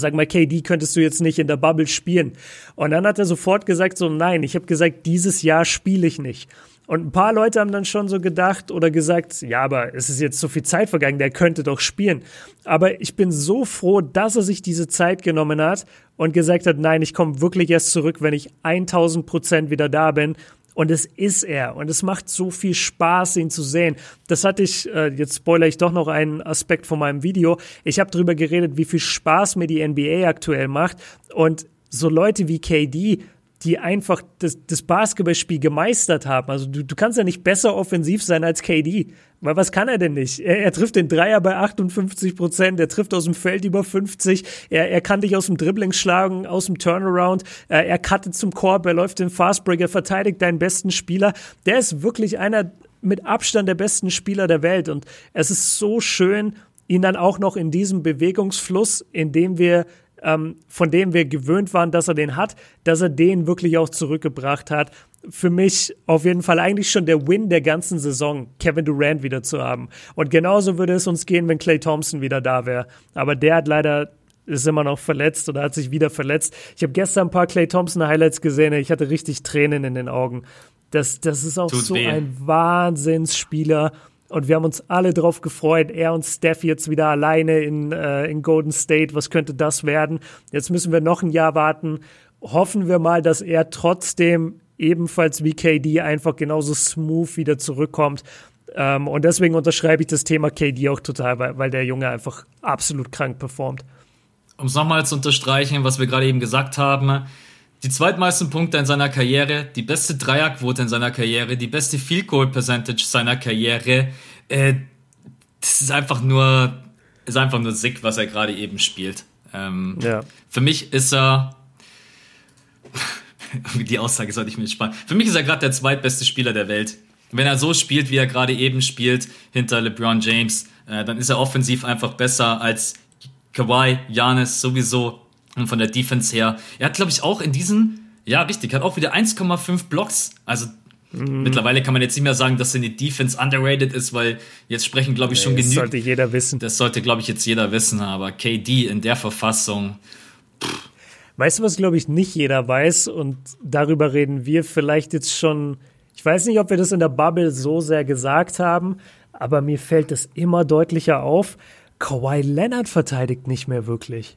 sag mal, KD, könntest du jetzt nicht in der Bubble spielen? Und dann hat er sofort gesagt, so nein, ich habe gesagt, dieses Jahr spiele ich nicht. Und ein paar Leute haben dann schon so gedacht oder gesagt, ja, aber es ist jetzt so viel Zeit vergangen, der könnte doch spielen. Aber ich bin so froh, dass er sich diese Zeit genommen hat und gesagt hat, nein, ich komme wirklich erst zurück, wenn ich 1000 Prozent wieder da bin. Und es ist er. Und es macht so viel Spaß, ihn zu sehen. Das hatte ich, äh, jetzt spoilere ich doch noch einen Aspekt von meinem Video. Ich habe darüber geredet, wie viel Spaß mir die NBA aktuell macht. Und so Leute wie KD, die einfach das, das Basketballspiel gemeistert haben. Also du, du kannst ja nicht besser offensiv sein als KD. Weil was kann er denn nicht? Er, er trifft den Dreier bei 58 Prozent, er trifft aus dem Feld über 50, er, er kann dich aus dem Dribbling schlagen, aus dem Turnaround, er, er cuttet zum Korb, er läuft den Fastbreak, er verteidigt deinen besten Spieler. Der ist wirklich einer mit Abstand der besten Spieler der Welt und es ist so schön, ihn dann auch noch in diesem Bewegungsfluss, in dem wir ähm, von dem wir gewöhnt waren, dass er den hat, dass er den wirklich auch zurückgebracht hat. Für mich auf jeden Fall eigentlich schon der Win der ganzen Saison, Kevin Durant wieder zu haben. Und genauso würde es uns gehen, wenn Clay Thompson wieder da wäre. Aber der hat leider ist immer noch verletzt oder hat sich wieder verletzt. Ich habe gestern ein paar Clay Thompson Highlights gesehen. Ich hatte richtig Tränen in den Augen. Das, das ist auch Tut so weh. ein Wahnsinnsspieler. Und wir haben uns alle drauf gefreut. Er und Steph jetzt wieder alleine in, äh, in Golden State. Was könnte das werden? Jetzt müssen wir noch ein Jahr warten. Hoffen wir mal, dass er trotzdem ebenfalls wie KD einfach genauso smooth wieder zurückkommt. Ähm, und deswegen unterschreibe ich das Thema KD auch total, weil, weil der Junge einfach absolut krank performt. Um es nochmal zu unterstreichen, was wir gerade eben gesagt haben, die zweitmeisten Punkte in seiner Karriere, die beste Dreierquote in seiner Karriere, die beste Field Goal Percentage seiner Karriere. Äh, das ist einfach nur, ist einfach nur sick, was er gerade eben spielt. Ähm, ja. Für mich ist er, die Aussage sollte ich mir sparen. Für mich ist er gerade der zweitbeste Spieler der Welt. Wenn er so spielt, wie er gerade eben spielt, hinter LeBron James, äh, dann ist er offensiv einfach besser als Kawhi, Janis sowieso und von der Defense her. Er hat, glaube ich, auch in diesen, ja, richtig, hat auch wieder 1,5 Blocks. Also mhm. mittlerweile kann man jetzt nicht mehr sagen, dass seine Defense underrated ist, weil jetzt sprechen, glaube ich, schon genügend. Das sollte jeder wissen. Das sollte, glaube ich, jetzt jeder wissen, aber KD in der Verfassung. Pff. Weißt du, was, glaube ich, nicht jeder weiß? Und darüber reden wir vielleicht jetzt schon. Ich weiß nicht, ob wir das in der Bubble so sehr gesagt haben, aber mir fällt es immer deutlicher auf. Kawhi Leonard verteidigt nicht mehr wirklich.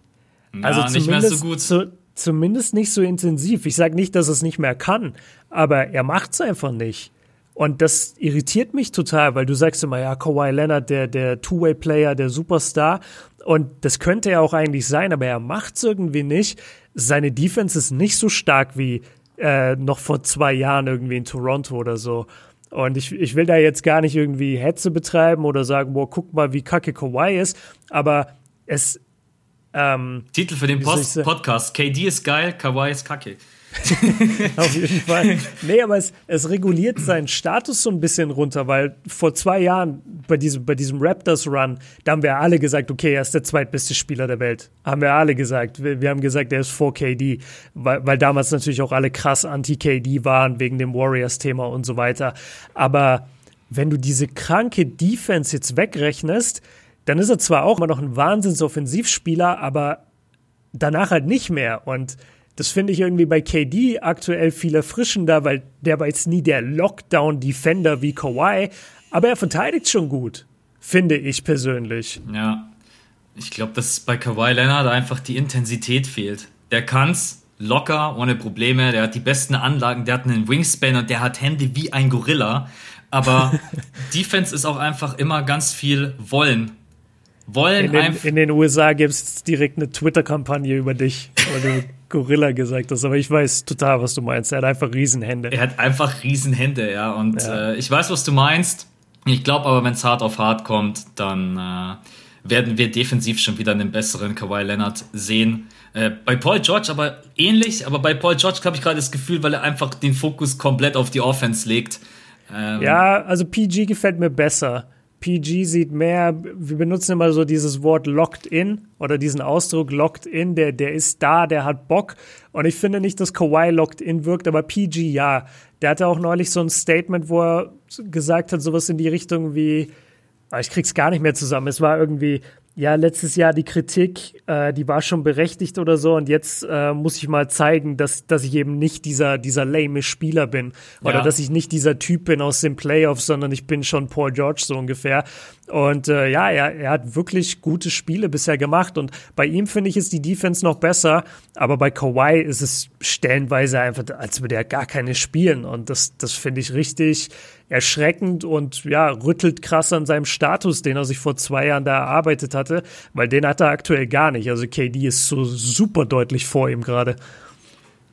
Ja, also nicht mehr so gut. Zu, zumindest nicht so intensiv. Ich sage nicht, dass es nicht mehr kann, aber er macht es einfach nicht. Und das irritiert mich total, weil du sagst immer, ja, Kawhi Leonard, der, der Two-Way-Player, der Superstar. Und das könnte er auch eigentlich sein, aber er macht es irgendwie nicht. Seine Defense ist nicht so stark wie äh, noch vor zwei Jahren irgendwie in Toronto oder so. Und ich, ich will da jetzt gar nicht irgendwie Hetze betreiben oder sagen, boah, guck mal, wie kacke Kawhi ist. Aber es, ähm, Titel für den Post Podcast: KD ist geil, Kawaii ist kacke. Auf jeden Fall. Nee, aber es, es reguliert seinen Status so ein bisschen runter, weil vor zwei Jahren bei diesem, bei diesem Raptors-Run, da haben wir alle gesagt, okay, er ist der zweitbeste Spieler der Welt. Haben wir alle gesagt. Wir, wir haben gesagt, er ist vor KD, weil, weil damals natürlich auch alle krass anti-KD waren wegen dem Warriors-Thema und so weiter. Aber wenn du diese kranke Defense jetzt wegrechnest, dann ist er zwar auch immer noch ein Wahnsinnsoffensivspieler, aber danach halt nicht mehr. Und das finde ich irgendwie bei KD aktuell viel erfrischender, weil der war jetzt nie der Lockdown-Defender wie Kawhi, aber er verteidigt schon gut, finde ich persönlich. Ja, ich glaube, dass bei Kawhi Leonard einfach die Intensität fehlt. Der kann's locker, ohne Probleme, der hat die besten Anlagen, der hat einen Wingspan und der hat Hände wie ein Gorilla. Aber Defense ist auch einfach immer ganz viel Wollen wollen in den, in den USA gibt es direkt eine Twitter-Kampagne über dich, weil du Gorilla gesagt hast, aber ich weiß total, was du meinst. Er hat einfach Riesenhände. Er hat einfach Riesenhände, ja. Und ja. Äh, ich weiß, was du meinst. Ich glaube aber, wenn es hart auf hart kommt, dann äh, werden wir defensiv schon wieder einen besseren Kawhi Leonard sehen. Äh, bei Paul George aber ähnlich, aber bei Paul George habe ich gerade das Gefühl, weil er einfach den Fokus komplett auf die Offense legt. Ähm, ja, also PG gefällt mir besser. PG sieht mehr, wir benutzen immer so dieses Wort locked in oder diesen Ausdruck locked in, der, der ist da, der hat Bock. Und ich finde nicht, dass Kawhi locked in wirkt, aber PG ja. Der hatte auch neulich so ein Statement, wo er gesagt hat, sowas in die Richtung wie, ah, ich krieg's gar nicht mehr zusammen. Es war irgendwie, ja, letztes Jahr die Kritik, äh, die war schon berechtigt oder so. Und jetzt äh, muss ich mal zeigen, dass, dass ich eben nicht dieser, dieser lame Spieler bin. Oder ja. dass ich nicht dieser Typ bin aus den Playoffs, sondern ich bin schon Paul George so ungefähr. Und äh, ja, er, er hat wirklich gute Spiele bisher gemacht. Und bei ihm finde ich ist die Defense noch besser, aber bei Kawhi ist es stellenweise einfach, als würde er gar keine spielen. Und das, das finde ich richtig erschreckend und ja, rüttelt krass an seinem Status, den er sich vor zwei Jahren da erarbeitet hatte, weil den hat er aktuell gar nicht. Also KD ist so super deutlich vor ihm gerade.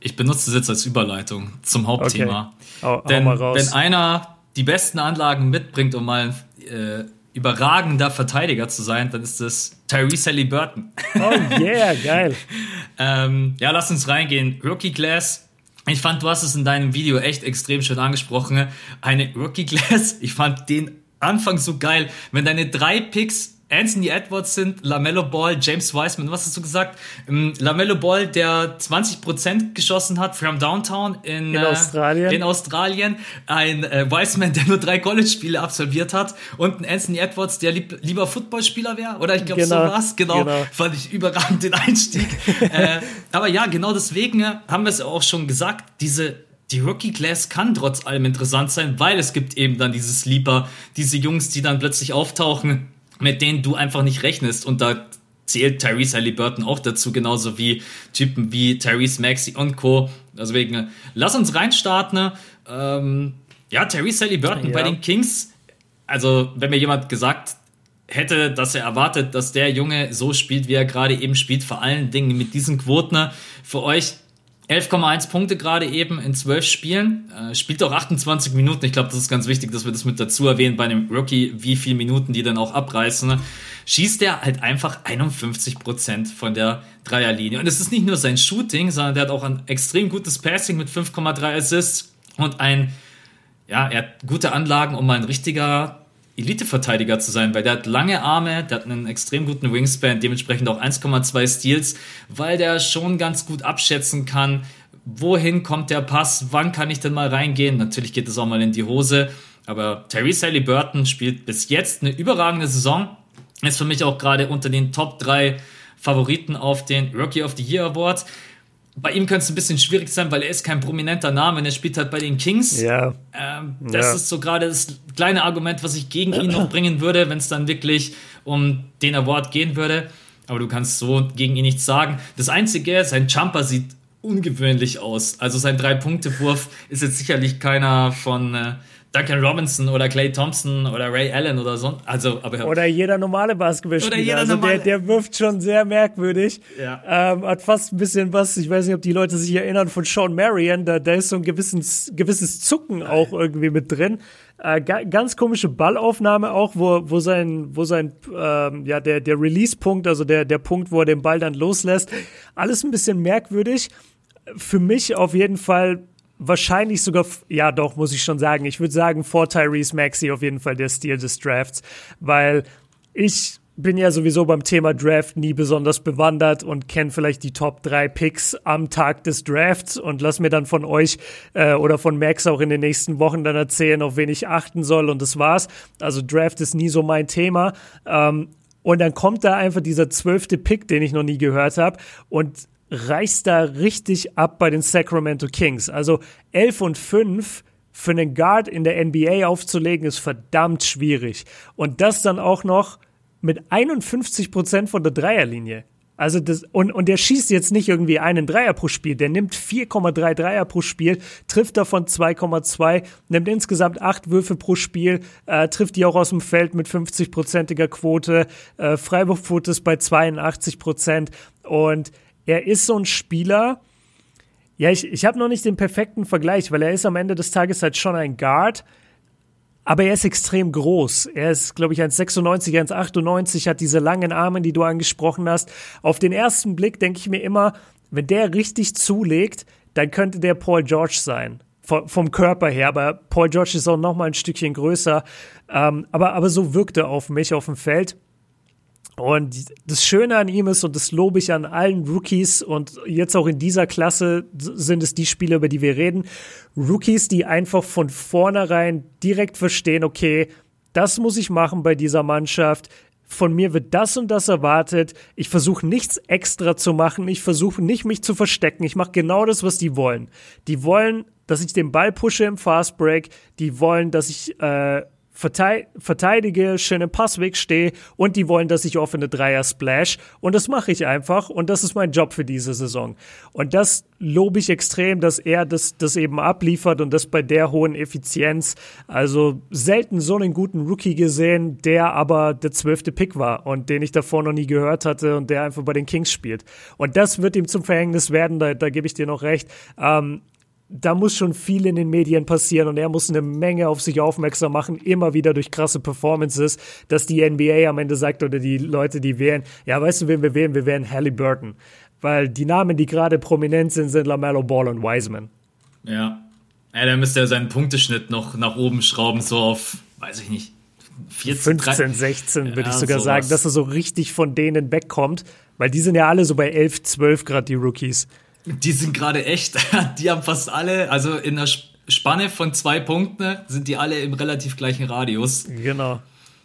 Ich benutze das jetzt als Überleitung zum Hauptthema. Okay. Hau, Denn hau wenn einer die besten Anlagen mitbringt, um mal äh, überragender Verteidiger zu sein, dann ist das Tyrese Halliburton. Oh yeah, geil. ähm, ja, lass uns reingehen. Rookie Glass ich fand, du hast es in deinem Video echt extrem schön angesprochen. Eine Rookie Class. Ich fand den Anfang so geil. Wenn deine drei Picks Anthony Edwards sind, LaMelo Ball, James Wiseman, was hast du gesagt? Ähm, LaMelo Ball, der 20% geschossen hat from Downtown in, in äh, Australien. In Australien. Ein äh, Wiseman, der nur drei College-Spiele absolviert hat. Und ein Anthony Edwards, der lieb, lieber Footballspieler wäre. Oder ich glaube, genau, so war's. Genau, genau. Fand ich überragend den Einstieg. äh, aber ja, genau deswegen äh, haben wir es auch schon gesagt. Diese die Rookie Class kann trotz allem interessant sein, weil es gibt eben dann diese Sleeper, diese Jungs, die dann plötzlich auftauchen mit denen du einfach nicht rechnest. Und da zählt Tyrese Halliburton auch dazu, genauso wie Typen wie Tyrese Maxey und Co. Deswegen, lass uns reinstarten. Ähm, ja, Tyrese Halliburton ja. bei den Kings. Also, wenn mir jemand gesagt hätte, dass er erwartet, dass der Junge so spielt, wie er gerade eben spielt, vor allen Dingen mit diesen Quoten für euch 11,1 Punkte gerade eben in 12 Spielen. Äh, spielt auch 28 Minuten. Ich glaube, das ist ganz wichtig, dass wir das mit dazu erwähnen bei einem Rookie, wie viele Minuten die dann auch abreißen. Schießt er halt einfach 51 Prozent von der Dreierlinie. Und es ist nicht nur sein Shooting, sondern der hat auch ein extrem gutes Passing mit 5,3 Assists und ein, ja, er hat gute Anlagen, um mal ein richtiger Elite-Verteidiger zu sein, weil der hat lange Arme, der hat einen extrem guten Wingspan, dementsprechend auch 1,2 Steals, weil der schon ganz gut abschätzen kann, wohin kommt der Pass, wann kann ich denn mal reingehen. Natürlich geht es auch mal in die Hose, aber Tyrese Burton spielt bis jetzt eine überragende Saison. Ist für mich auch gerade unter den Top 3 Favoriten auf den Rookie of the Year Award bei ihm könnte es ein bisschen schwierig sein, weil er ist kein prominenter Name und er spielt halt bei den Kings. Ja. Ähm, das ja. ist so gerade das kleine Argument, was ich gegen ihn noch bringen würde, wenn es dann wirklich um den Award gehen würde. Aber du kannst so gegen ihn nichts sagen. Das Einzige, sein Jumper sieht ungewöhnlich aus. Also sein Drei-Punkte-Wurf ist jetzt sicherlich keiner von äh, Duncan Robinson oder Clay Thompson oder Ray Allen oder so. Also, aber oder jeder normale Basketballspieler. Oder jeder also normale. Der, der wirft schon sehr merkwürdig. Ja. Ähm, hat fast ein bisschen was, ich weiß nicht, ob die Leute sich erinnern, von Sean Marion. Da, da ist so ein gewisses, gewisses Zucken auch irgendwie mit drin. Äh, ganz komische Ballaufnahme auch, wo, wo sein, wo sein, ähm, ja, der, der Release-Punkt, also der, der Punkt, wo er den Ball dann loslässt. Alles ein bisschen merkwürdig. Für mich auf jeden Fall wahrscheinlich sogar, ja doch, muss ich schon sagen. Ich würde sagen, vor Tyrese Maxey auf jeden Fall der Stil des Drafts, weil ich bin ja sowieso beim Thema Draft nie besonders bewandert und kenne vielleicht die Top 3 Picks am Tag des Drafts und lass mir dann von euch äh, oder von Max auch in den nächsten Wochen dann erzählen, auf wen ich achten soll und das war's. Also Draft ist nie so mein Thema. Ähm, und dann kommt da einfach dieser zwölfte Pick, den ich noch nie gehört habe und reißt da richtig ab bei den Sacramento Kings. Also 11 und 5 für einen Guard in der NBA aufzulegen, ist verdammt schwierig. Und das dann auch noch mit 51 Prozent von der Dreierlinie. Also das, und, und der schießt jetzt nicht irgendwie einen Dreier pro Spiel, der nimmt 4,3 Dreier pro Spiel, trifft davon 2,2, nimmt insgesamt acht Würfe pro Spiel, äh, trifft die auch aus dem Feld mit 50-prozentiger Quote, äh, Freiwurfquote ist bei 82 Prozent und er ist so ein Spieler, ja, ich, ich habe noch nicht den perfekten Vergleich, weil er ist am Ende des Tages halt schon ein Guard, aber er ist extrem groß. Er ist, glaube ich, 1,96, 1,98, hat diese langen Arme, die du angesprochen hast. Auf den ersten Blick denke ich mir immer, wenn der richtig zulegt, dann könnte der Paul George sein. vom Körper her, aber Paul George ist auch noch mal ein Stückchen größer. Ähm, aber, aber so wirkt er auf mich auf dem Feld. Und das Schöne an ihm ist, und das lobe ich an allen Rookies und jetzt auch in dieser Klasse sind es die Spieler, über die wir reden. Rookies, die einfach von vornherein direkt verstehen, okay, das muss ich machen bei dieser Mannschaft. Von mir wird das und das erwartet. Ich versuche nichts extra zu machen. Ich versuche nicht, mich zu verstecken. Ich mache genau das, was die wollen. Die wollen, dass ich den Ball pushe im Fastbreak. Die wollen, dass ich äh, verteidige, schön Passweg stehe und die wollen, dass ich offene Dreier splash und das mache ich einfach und das ist mein Job für diese Saison. Und das lobe ich extrem, dass er das, das eben abliefert und das bei der hohen Effizienz. Also selten so einen guten Rookie gesehen, der aber der zwölfte Pick war und den ich davor noch nie gehört hatte und der einfach bei den Kings spielt. Und das wird ihm zum Verhängnis werden, da, da gebe ich dir noch recht. Ähm, da muss schon viel in den Medien passieren und er muss eine Menge auf sich aufmerksam machen, immer wieder durch krasse Performances, dass die NBA am Ende sagt oder die Leute, die wählen, ja, weißt du, wen wir wählen? Wir wählen Halliburton. Weil die Namen, die gerade prominent sind, sind LaMelo Ball und Wiseman. Ja. Ja, dann müsste er seinen Punkteschnitt noch nach oben schrauben, so auf, weiß ich nicht, 14, 15, 16 würde ja, ich sogar sowas. sagen, dass er so richtig von denen wegkommt, weil die sind ja alle so bei 11, 12 gerade, die Rookies. Die sind gerade echt, die haben fast alle, also in der Spanne von zwei Punkten sind die alle im relativ gleichen Radius. Genau.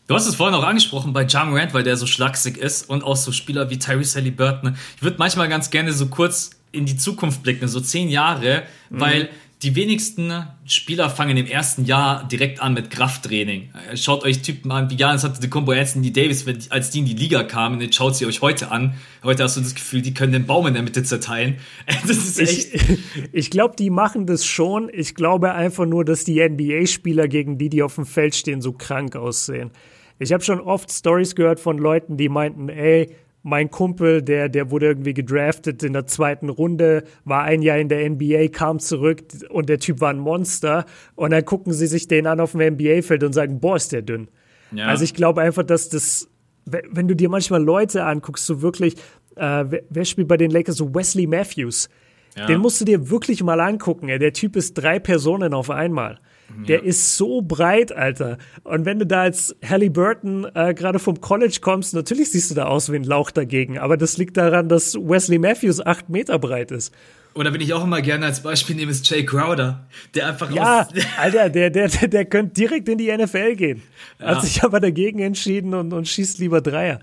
Du hast es vorhin auch angesprochen bei John Rand, weil der so schlaksig ist und auch so Spieler wie Tyrese Burton. Ich würde manchmal ganz gerne so kurz in die Zukunft blicken, so zehn Jahre, mhm. weil die wenigsten Spieler fangen im ersten Jahr direkt an mit Krafttraining. Schaut euch Typen an, wie Janis hatte die Combo Anthony Davis, als die in die Liga kamen, jetzt schaut sie euch heute an. Heute hast du das Gefühl, die können den Baum in der Mitte zerteilen. Das ist echt. Ich, ich glaube, die machen das schon. Ich glaube einfach nur, dass die NBA-Spieler, gegen die, die auf dem Feld stehen, so krank aussehen. Ich habe schon oft Stories gehört von Leuten, die meinten, ey, mein Kumpel, der, der wurde irgendwie gedraftet in der zweiten Runde, war ein Jahr in der NBA, kam zurück und der Typ war ein Monster. Und dann gucken sie sich den an auf dem NBA-Feld und sagen, boah, ist der dünn. Ja. Also ich glaube einfach, dass das, wenn du dir manchmal Leute anguckst, so wirklich, äh, wer, spielt bei den Lakers? So Wesley Matthews. Ja. Den musst du dir wirklich mal angucken. Ey. Der Typ ist drei Personen auf einmal. Der ja. ist so breit, Alter. Und wenn du da als Halliburton äh, gerade vom College kommst, natürlich siehst du da aus wie ein Lauch dagegen. Aber das liegt daran, dass Wesley Matthews acht Meter breit ist. Oder wenn ich auch immer gerne als Beispiel nehme, ist Jay Crowder, der einfach Ja, Alter, der, der, der, der könnte direkt in die NFL gehen. Ja. Hat sich aber dagegen entschieden und, und schießt lieber Dreier.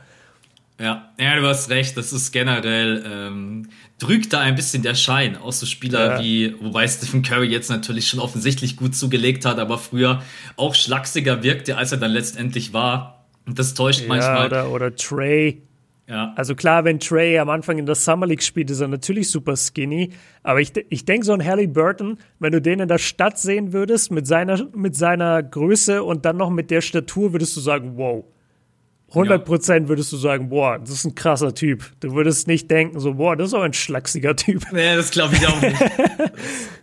Ja, ja, du hast recht. Das ist generell, ähm, drückt da ein bisschen der Schein. Auch so Spieler ja. wie, wobei Stephen Curry jetzt natürlich schon offensichtlich gut zugelegt hat, aber früher auch schlachsiger wirkte, als er dann letztendlich war. Und das täuscht ja, manchmal. Oder, oder Trey. Ja. Also klar, wenn Trey am Anfang in der Summer League spielt, ist er natürlich super skinny. Aber ich, ich denke so an Harry Burton, wenn du den in der Stadt sehen würdest, mit seiner, mit seiner Größe und dann noch mit der Statur, würdest du sagen, wow 100 Prozent würdest du sagen, boah, das ist ein krasser Typ. Du würdest nicht denken, so, boah, das ist auch ein schlachsiger Typ. Nee, das glaube ich auch nicht.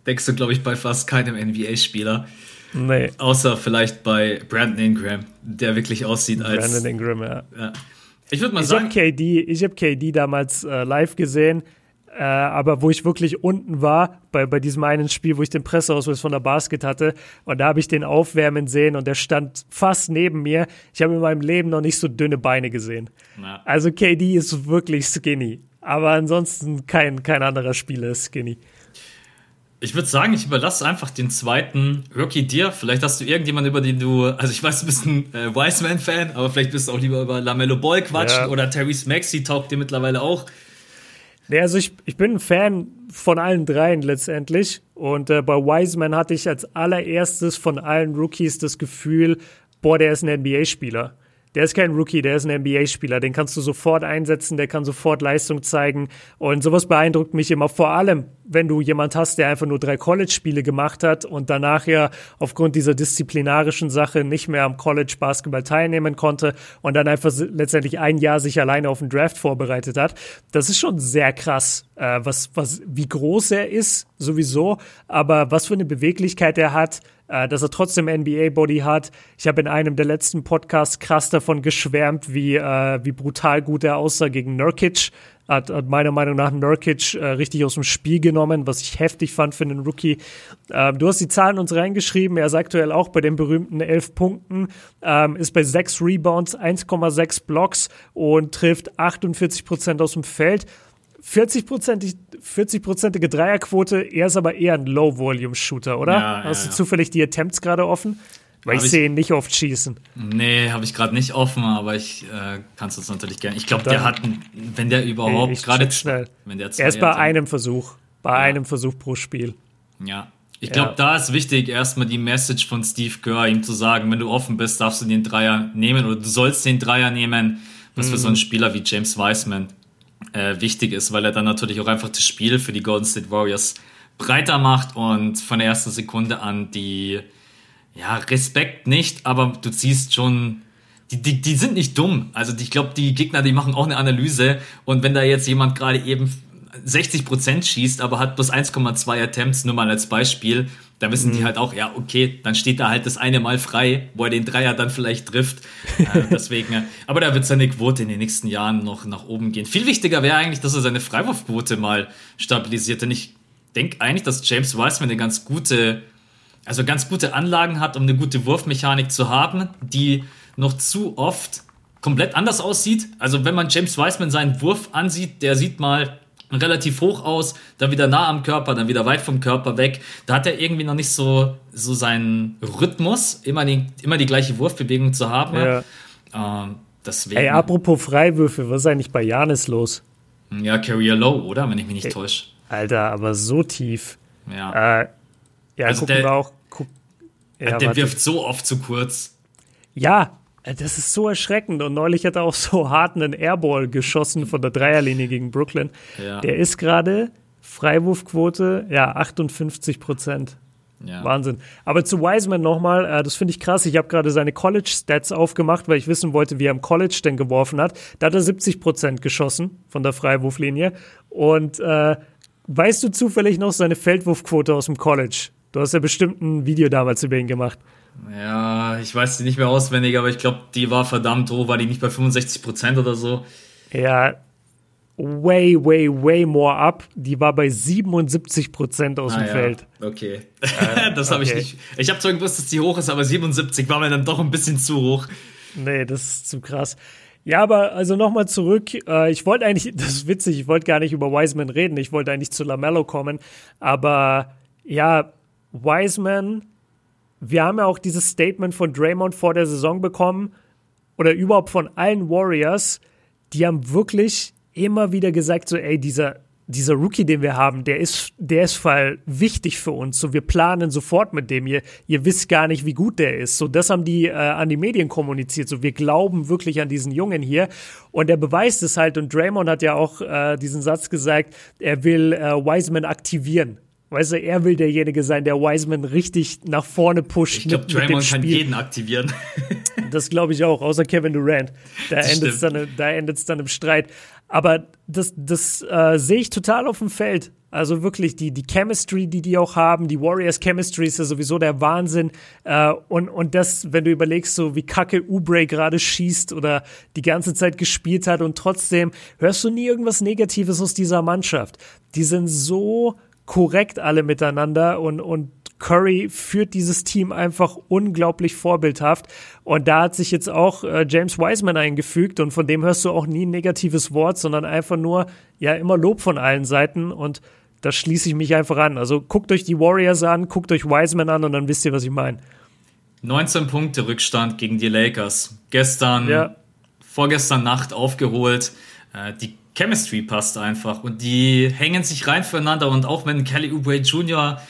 denkst du, glaube ich, bei fast keinem NBA-Spieler. Nee. Außer vielleicht bei Brandon Ingram, der wirklich aussieht als. Brandon Ingram, ja. ja. Ich würde mal ich sagen. Hab KD, ich habe KD damals äh, live gesehen äh, aber wo ich wirklich unten war, bei, bei diesem einen Spiel, wo ich den Presseausweis von der Basket hatte, und da habe ich den aufwärmen sehen und der stand fast neben mir. Ich habe in meinem Leben noch nicht so dünne Beine gesehen. Na. Also KD ist wirklich skinny, aber ansonsten kein, kein anderer Spieler ist skinny. Ich würde sagen, ich überlasse einfach den zweiten Rookie dir. Vielleicht hast du irgendjemanden, über den du, also ich weiß, du bist ein äh, Wiseman-Fan, aber vielleicht bist du auch lieber über Lamello Ball quatschen ja. oder Terry's Maxi taugt dir mittlerweile auch. Nee, also ich, ich bin ein Fan von allen dreien letztendlich. Und äh, bei Wiseman hatte ich als allererstes von allen Rookies das Gefühl, boah, der ist ein NBA-Spieler. Der ist kein Rookie, der ist ein NBA-Spieler. Den kannst du sofort einsetzen, der kann sofort Leistung zeigen. Und sowas beeindruckt mich immer. Vor allem, wenn du jemand hast, der einfach nur drei College-Spiele gemacht hat und danach ja aufgrund dieser disziplinarischen Sache nicht mehr am College-Basketball teilnehmen konnte und dann einfach letztendlich ein Jahr sich alleine auf den Draft vorbereitet hat. Das ist schon sehr krass, äh, was, was, wie groß er ist, sowieso, aber was für eine Beweglichkeit er hat äh, dass er trotzdem NBA-Body hat. Ich habe in einem der letzten Podcasts krass davon geschwärmt, wie, äh, wie brutal gut er aussah gegen Nurkic. Hat, hat meiner Meinung nach Nurkic äh, richtig aus dem Spiel genommen, was ich heftig fand für einen Rookie. Ähm, du hast die Zahlen uns reingeschrieben. Er ist aktuell auch bei den berühmten elf Punkten, ähm, ist bei sechs Rebounds, 1,6 Blocks und trifft 48 Prozent aus dem Feld. 40-prozentige 40 Dreierquote, er ist aber eher ein Low-Volume-Shooter, oder? Ja, Hast ja, du zufällig die Attempts gerade offen? Weil hab ich sehe ihn nicht oft schießen. Nee, habe ich gerade nicht offen, aber ich äh, kann es uns natürlich gerne. Ich glaube, der hat, wenn der überhaupt gerade schnell. Wenn der er ist bei einem Versuch, bei ja. einem Versuch pro Spiel. Ja, ich glaube, ja. da ist wichtig, erstmal die Message von Steve Kerr, ihm zu sagen, wenn du offen bist, darfst du den Dreier nehmen oder du sollst den Dreier nehmen, was mhm. für so einen Spieler wie James Wiseman äh, wichtig ist, weil er dann natürlich auch einfach das Spiel für die Golden State Warriors breiter macht und von der ersten Sekunde an die, ja, Respekt nicht, aber du siehst schon, die, die, die sind nicht dumm. Also ich glaube, die Gegner, die machen auch eine Analyse und wenn da jetzt jemand gerade eben 60% schießt, aber hat bloß 1,2 Attempts, nur mal als Beispiel, da wissen mhm. die halt auch, ja, okay, dann steht da halt das eine Mal frei, wo er den Dreier dann vielleicht trifft. Äh, deswegen, äh, aber da wird seine Quote in den nächsten Jahren noch nach oben gehen. Viel wichtiger wäre eigentlich, dass er seine Freiwurfquote mal stabilisiert. Denn ich denke eigentlich, dass James Wiseman eine ganz gute, also ganz gute Anlagen hat, um eine gute Wurfmechanik zu haben, die noch zu oft komplett anders aussieht. Also wenn man James Wiseman seinen Wurf ansieht, der sieht mal relativ hoch aus, dann wieder nah am Körper, dann wieder weit vom Körper weg. Da hat er irgendwie noch nicht so, so seinen Rhythmus, immer die, immer die gleiche Wurfbewegung zu haben. Ja. Ähm, deswegen. Ey, apropos Freiwürfe, was ist eigentlich bei Janis los? Ja, Career Low, oder? Wenn ich mich nicht täusche. Alter, aber so tief. Ja. Äh, ja, also gucken der, wir auch. Guck, ja, der warte. wirft so oft zu kurz. Ja, das ist so erschreckend. Und neulich hat er auch so hart einen Airball geschossen von der Dreierlinie gegen Brooklyn. Ja. Der ist gerade Freiwurfquote, ja, 58 Prozent. Ja. Wahnsinn. Aber zu Wiseman nochmal, äh, das finde ich krass. Ich habe gerade seine College-Stats aufgemacht, weil ich wissen wollte, wie er im College denn geworfen hat. Da hat er 70 Prozent geschossen von der Freiwurflinie. Und äh, weißt du zufällig noch seine Feldwurfquote aus dem College? Du hast ja bestimmt ein Video damals über ihn gemacht. Ja, ich weiß die nicht mehr auswendig, aber ich glaube, die war verdammt hoch. War die nicht bei 65 Prozent oder so? Ja, way, way, way more up. Die war bei 77 Prozent aus ah, dem ja. Feld. Okay. Äh, das habe okay. ich nicht. Ich habe zwar gewusst, dass die hoch ist, aber 77 war mir dann doch ein bisschen zu hoch. Nee, das ist zu krass. Ja, aber also nochmal zurück. Äh, ich wollte eigentlich, das ist witzig, ich wollte gar nicht über Wiseman reden. Ich wollte eigentlich zu Lamello kommen. Aber ja, Wiseman, wir haben ja auch dieses Statement von Draymond vor der Saison bekommen oder überhaupt von allen Warriors. Die haben wirklich immer wieder gesagt, so, ey, dieser, dieser Rookie, den wir haben, der ist, der ist voll wichtig für uns. So, wir planen sofort mit dem. Ihr, ihr wisst gar nicht, wie gut der ist. So, das haben die äh, an die Medien kommuniziert. So, wir glauben wirklich an diesen Jungen hier. Und er beweist es halt. Und Draymond hat ja auch äh, diesen Satz gesagt, er will äh, Wiseman aktivieren. Weißt du, er will derjenige sein, der Wiseman richtig nach vorne pusht. Ich glaube, Draymond kann jeden aktivieren. das glaube ich auch, außer Kevin Durant. Da endet es dann, dann im Streit. Aber das, das äh, sehe ich total auf dem Feld. Also wirklich die, die Chemistry, die die auch haben, die Warriors Chemistry ist ja sowieso der Wahnsinn. Äh, und, und das, wenn du überlegst, so wie kacke Ubre gerade schießt oder die ganze Zeit gespielt hat und trotzdem hörst du nie irgendwas Negatives aus dieser Mannschaft. Die sind so korrekt alle miteinander und, und Curry führt dieses Team einfach unglaublich vorbildhaft. Und da hat sich jetzt auch äh, James Wiseman eingefügt und von dem hörst du auch nie ein negatives Wort, sondern einfach nur, ja, immer Lob von allen Seiten und da schließe ich mich einfach an. Also guckt euch die Warriors an, guckt euch Wiseman an und dann wisst ihr, was ich meine. 19 Punkte Rückstand gegen die Lakers. Gestern, ja. vorgestern Nacht aufgeholt. Äh, die Chemistry passt einfach und die hängen sich rein füreinander und auch wenn Kelly Oubre Jr.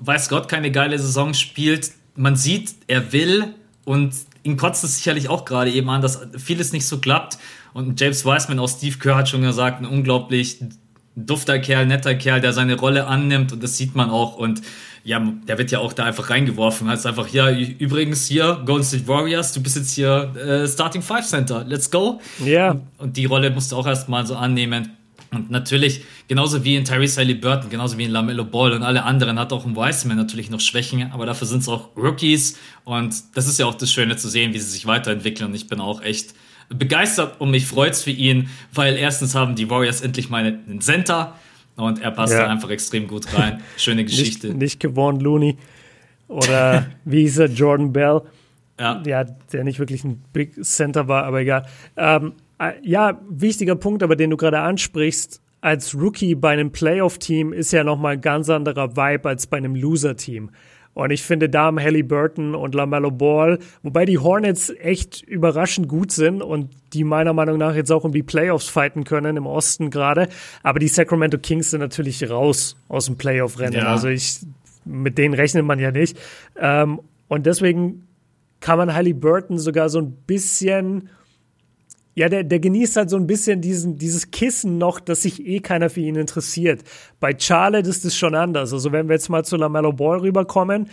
weiß Gott keine geile Saison spielt, man sieht, er will und ihn kotzt es sicherlich auch gerade eben an, dass vieles nicht so klappt und James Wiseman aus Steve Kerr hat schon gesagt, ein unglaublich dufter Kerl, netter Kerl, der seine Rolle annimmt und das sieht man auch und ja, der wird ja auch da einfach reingeworfen. Heißt einfach, ja, übrigens hier, Golden State Warriors, du bist jetzt hier äh, Starting Five Center, let's go. Ja. Und die Rolle musst du auch erstmal so annehmen. Und natürlich, genauso wie in Tyrese Halliburton, genauso wie in LaMelo Ball und alle anderen, hat auch ein Wiseman natürlich noch Schwächen, aber dafür sind es auch Rookies. Und das ist ja auch das Schöne zu sehen, wie sie sich weiterentwickeln. Und ich bin auch echt begeistert und mich freut's für ihn, weil erstens haben die Warriors endlich mal einen Center und er passt ja. da einfach extrem gut rein. Schöne Geschichte. Nicht, nicht gewonnen, Looney. Oder wie hieß er, Jordan Bell. Ja. ja, der nicht wirklich ein Big Center war, aber egal. Ähm, äh, ja, wichtiger Punkt, aber den du gerade ansprichst, als Rookie bei einem Playoff-Team ist ja nochmal ein ganz anderer Vibe als bei einem Loser-Team. Und ich finde, da haben Halliburton und LaMelo Ball, wobei die Hornets echt überraschend gut sind und die meiner Meinung nach jetzt auch um die Playoffs fighten können, im Osten gerade. Aber die Sacramento Kings sind natürlich raus aus dem Playoff-Rennen. Ja. Also ich, mit denen rechnet man ja nicht. Ähm, und deswegen kann man Halliburton sogar so ein bisschen ja, der, der genießt halt so ein bisschen diesen, dieses Kissen noch, dass sich eh keiner für ihn interessiert. Bei Charlotte ist es schon anders. Also wenn wir jetzt mal zu LaMelo Ball rüberkommen,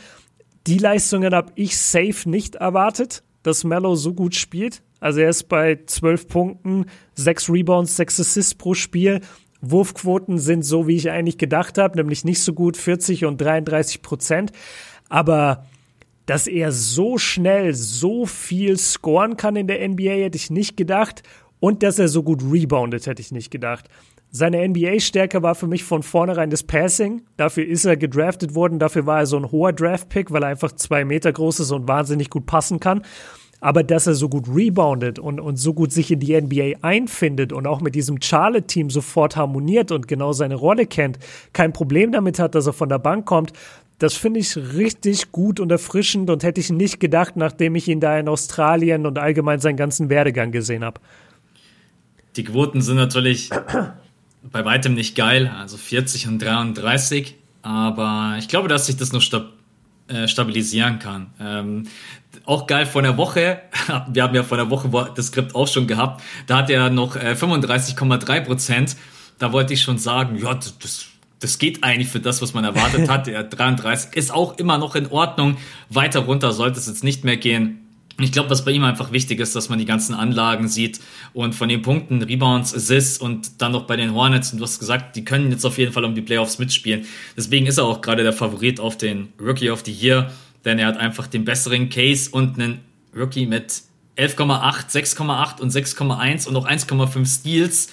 die Leistungen habe ich safe nicht erwartet, dass Mello so gut spielt. Also er ist bei 12 Punkten, 6 Rebounds, 6 Assists pro Spiel. Wurfquoten sind so, wie ich eigentlich gedacht habe, nämlich nicht so gut, 40 und 33 Prozent. Aber dass er so schnell so viel scoren kann in der NBA, hätte ich nicht gedacht. Und dass er so gut reboundet, hätte ich nicht gedacht. Seine NBA-Stärke war für mich von vornherein das Passing. Dafür ist er gedraftet worden. Dafür war er so ein hoher Draft-Pick, weil er einfach zwei Meter groß ist und wahnsinnig gut passen kann. Aber dass er so gut reboundet und, und so gut sich in die NBA einfindet und auch mit diesem Charlotte-Team sofort harmoniert und genau seine Rolle kennt, kein Problem damit hat, dass er von der Bank kommt, das finde ich richtig gut und erfrischend und hätte ich nicht gedacht, nachdem ich ihn da in Australien und allgemein seinen ganzen Werdegang gesehen habe. Die Quoten sind natürlich bei weitem nicht geil, also 40 und 33, aber ich glaube, dass sich das noch stab äh, stabilisieren kann. Ähm, auch geil vor einer Woche, wir haben ja vor einer Woche das Skript auch schon gehabt, da hat er noch äh, 35,3 Prozent. Da wollte ich schon sagen, ja, das, das geht eigentlich für das, was man erwartet hat. Der 33 ist auch immer noch in Ordnung. Weiter runter sollte es jetzt nicht mehr gehen. Ich glaube, was bei ihm einfach wichtig ist, dass man die ganzen Anlagen sieht und von den Punkten, Rebounds, Assists und dann noch bei den Hornets, und du hast gesagt, die können jetzt auf jeden Fall um die Playoffs mitspielen. Deswegen ist er auch gerade der Favorit auf den Rookie of the Year, denn er hat einfach den besseren Case und einen Rookie mit 11,8, 6,8 und 6,1 und noch 1,5 Steals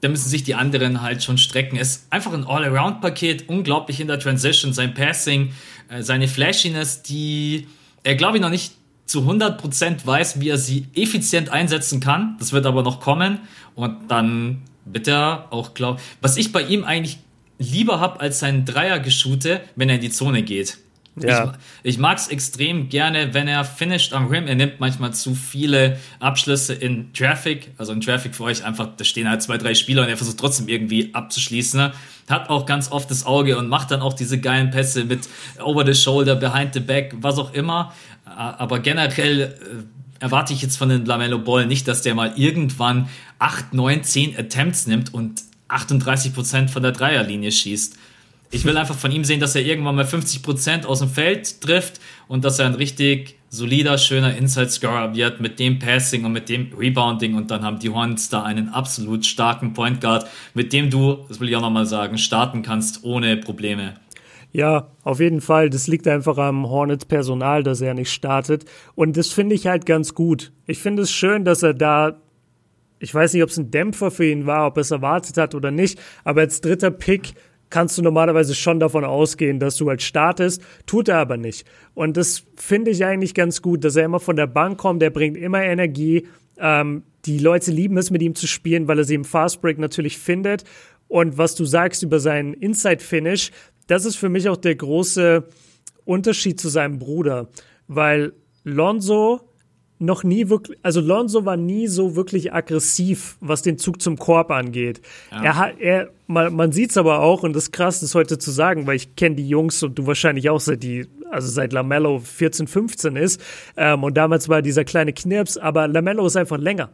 da müssen sich die anderen halt schon strecken. Es ist einfach ein All-Around-Paket, unglaublich in der Transition, sein Passing, äh, seine Flashiness, die er, glaube ich, noch nicht zu 100% weiß, wie er sie effizient einsetzen kann. Das wird aber noch kommen. Und dann wird er auch, glaube was ich bei ihm eigentlich lieber habe als sein Dreier-Geschute, wenn er in die Zone geht. Ja. Ich, ich mag es extrem gerne, wenn er finisht am Rim. Er nimmt manchmal zu viele Abschlüsse in Traffic. Also in Traffic für euch einfach, da stehen halt zwei, drei Spieler und er versucht trotzdem irgendwie abzuschließen. Ne? Hat auch ganz oft das Auge und macht dann auch diese geilen Pässe mit over the shoulder, behind the back, was auch immer. Aber generell äh, erwarte ich jetzt von den Lamello Ball nicht, dass der mal irgendwann 8, 9, 10 Attempts nimmt und 38% von der Dreierlinie schießt. Ich will einfach von ihm sehen, dass er irgendwann mal 50% aus dem Feld trifft und dass er ein richtig solider, schöner Inside-Scorer wird mit dem Passing und mit dem Rebounding und dann haben die Hornets da einen absolut starken Point Guard, mit dem du, das will ich auch nochmal sagen, starten kannst ohne Probleme. Ja, auf jeden Fall. Das liegt einfach am Hornets Personal, dass er nicht startet. Und das finde ich halt ganz gut. Ich finde es schön, dass er da, ich weiß nicht, ob es ein Dämpfer für ihn war, ob er es erwartet hat oder nicht, aber als dritter Pick kannst du normalerweise schon davon ausgehen, dass du halt startest, tut er aber nicht. Und das finde ich eigentlich ganz gut, dass er immer von der Bank kommt, der bringt immer Energie. Ähm, die Leute lieben es, mit ihm zu spielen, weil er sie im Fastbreak natürlich findet. Und was du sagst über seinen Inside-Finish, das ist für mich auch der große Unterschied zu seinem Bruder, weil Lonzo noch nie wirklich, also Lonzo war nie so wirklich aggressiv, was den Zug zum Korb angeht. Ja. Er hat, er, man, man sieht es aber auch, und das ist krass, das heute zu sagen, weil ich kenne die Jungs und du wahrscheinlich auch seit die, also seit Lamello 14, 15 ist. Ähm, und damals war dieser kleine Knirps, aber Lamello ist einfach länger.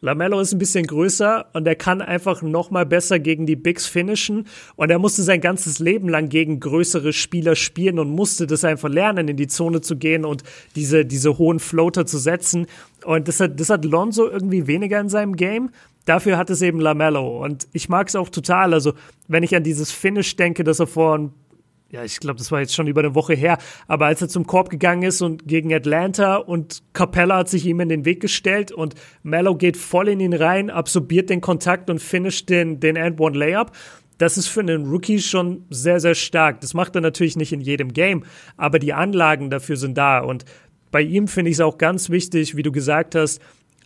Lamello ist ein bisschen größer und er kann einfach noch mal besser gegen die Bigs finishen und er musste sein ganzes Leben lang gegen größere Spieler spielen und musste das einfach lernen, in die Zone zu gehen und diese, diese hohen Floater zu setzen und das hat, das hat Lonzo irgendwie weniger in seinem Game. Dafür hat es eben Lamello und ich mag es auch total. Also, wenn ich an dieses Finish denke, das er vor ein ja, ich glaube, das war jetzt schon über eine Woche her, aber als er zum Korb gegangen ist und gegen Atlanta und Capella hat sich ihm in den Weg gestellt und Mello geht voll in ihn rein, absorbiert den Kontakt und finisht den, den And-One-Layup. Das ist für einen Rookie schon sehr, sehr stark. Das macht er natürlich nicht in jedem Game, aber die Anlagen dafür sind da. Und bei ihm finde ich es auch ganz wichtig, wie du gesagt hast,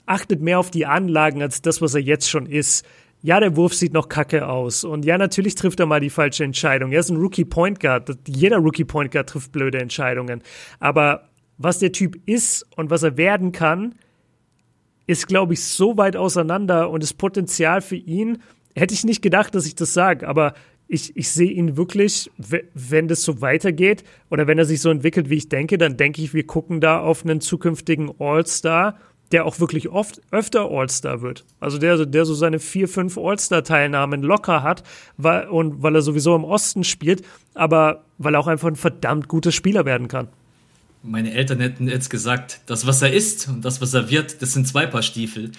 achtet mehr auf die Anlagen als das, was er jetzt schon ist ja, der Wurf sieht noch kacke aus. Und ja, natürlich trifft er mal die falsche Entscheidung. Er ist ein Rookie Point Guard. Jeder Rookie Point Guard trifft blöde Entscheidungen. Aber was der Typ ist und was er werden kann, ist, glaube ich, so weit auseinander und das Potenzial für ihn, hätte ich nicht gedacht, dass ich das sage, aber ich, ich sehe ihn wirklich, wenn das so weitergeht oder wenn er sich so entwickelt, wie ich denke, dann denke ich, wir gucken da auf einen zukünftigen All-Star der auch wirklich oft öfter All-Star wird. Also der, der so seine vier, fünf All-Star-Teilnahmen locker hat, weil, und weil er sowieso im Osten spielt, aber weil er auch einfach ein verdammt guter Spieler werden kann. Meine Eltern hätten jetzt gesagt, das, was er ist und das, was er wird, das sind zwei Paar Stiefel.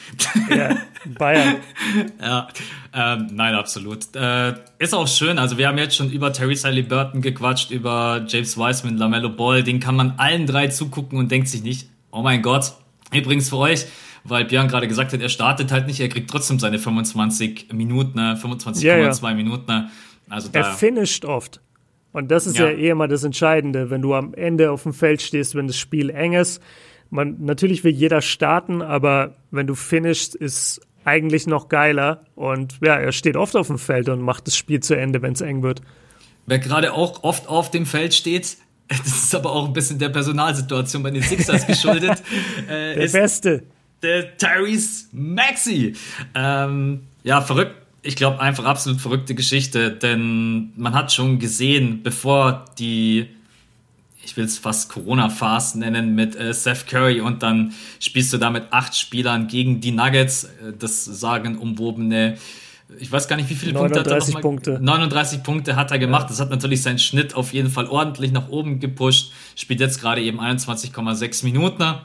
Ja, Bayern. ja, ähm, nein, absolut. Äh, ist auch schön. Also wir haben jetzt schon über Teresa Burton gequatscht, über James Wiseman, Lamello Ball. Den kann man allen drei zugucken und denkt sich nicht, oh mein Gott, Übrigens für euch, weil Björn gerade gesagt hat, er startet halt nicht, er kriegt trotzdem seine 25 Minuten, 25,2 ja, ja. Minuten. Also da, er finisht oft. Und das ist ja. ja eh immer das Entscheidende, wenn du am Ende auf dem Feld stehst, wenn das Spiel eng ist. Man, natürlich will jeder starten, aber wenn du finishst, ist eigentlich noch geiler. Und ja, er steht oft auf dem Feld und macht das Spiel zu Ende, wenn es eng wird. Wer gerade auch oft auf dem Feld steht, das ist aber auch ein bisschen der Personalsituation bei den Sixers geschuldet. Äh, der Beste. Der Tyrese Maxi. Ähm, ja, verrückt. Ich glaube, einfach absolut verrückte Geschichte, denn man hat schon gesehen, bevor die, ich will es fast Corona-Fast nennen, mit äh, Seth Curry und dann spielst du da mit acht Spielern gegen die Nuggets, äh, das sagen umwobene ich weiß gar nicht, wie viele 39 Punkte hat er Punkte. 39 Punkte hat er gemacht. Ja. Das hat natürlich seinen Schnitt auf jeden Fall ordentlich nach oben gepusht. Spielt jetzt gerade eben 21,6 Minuten.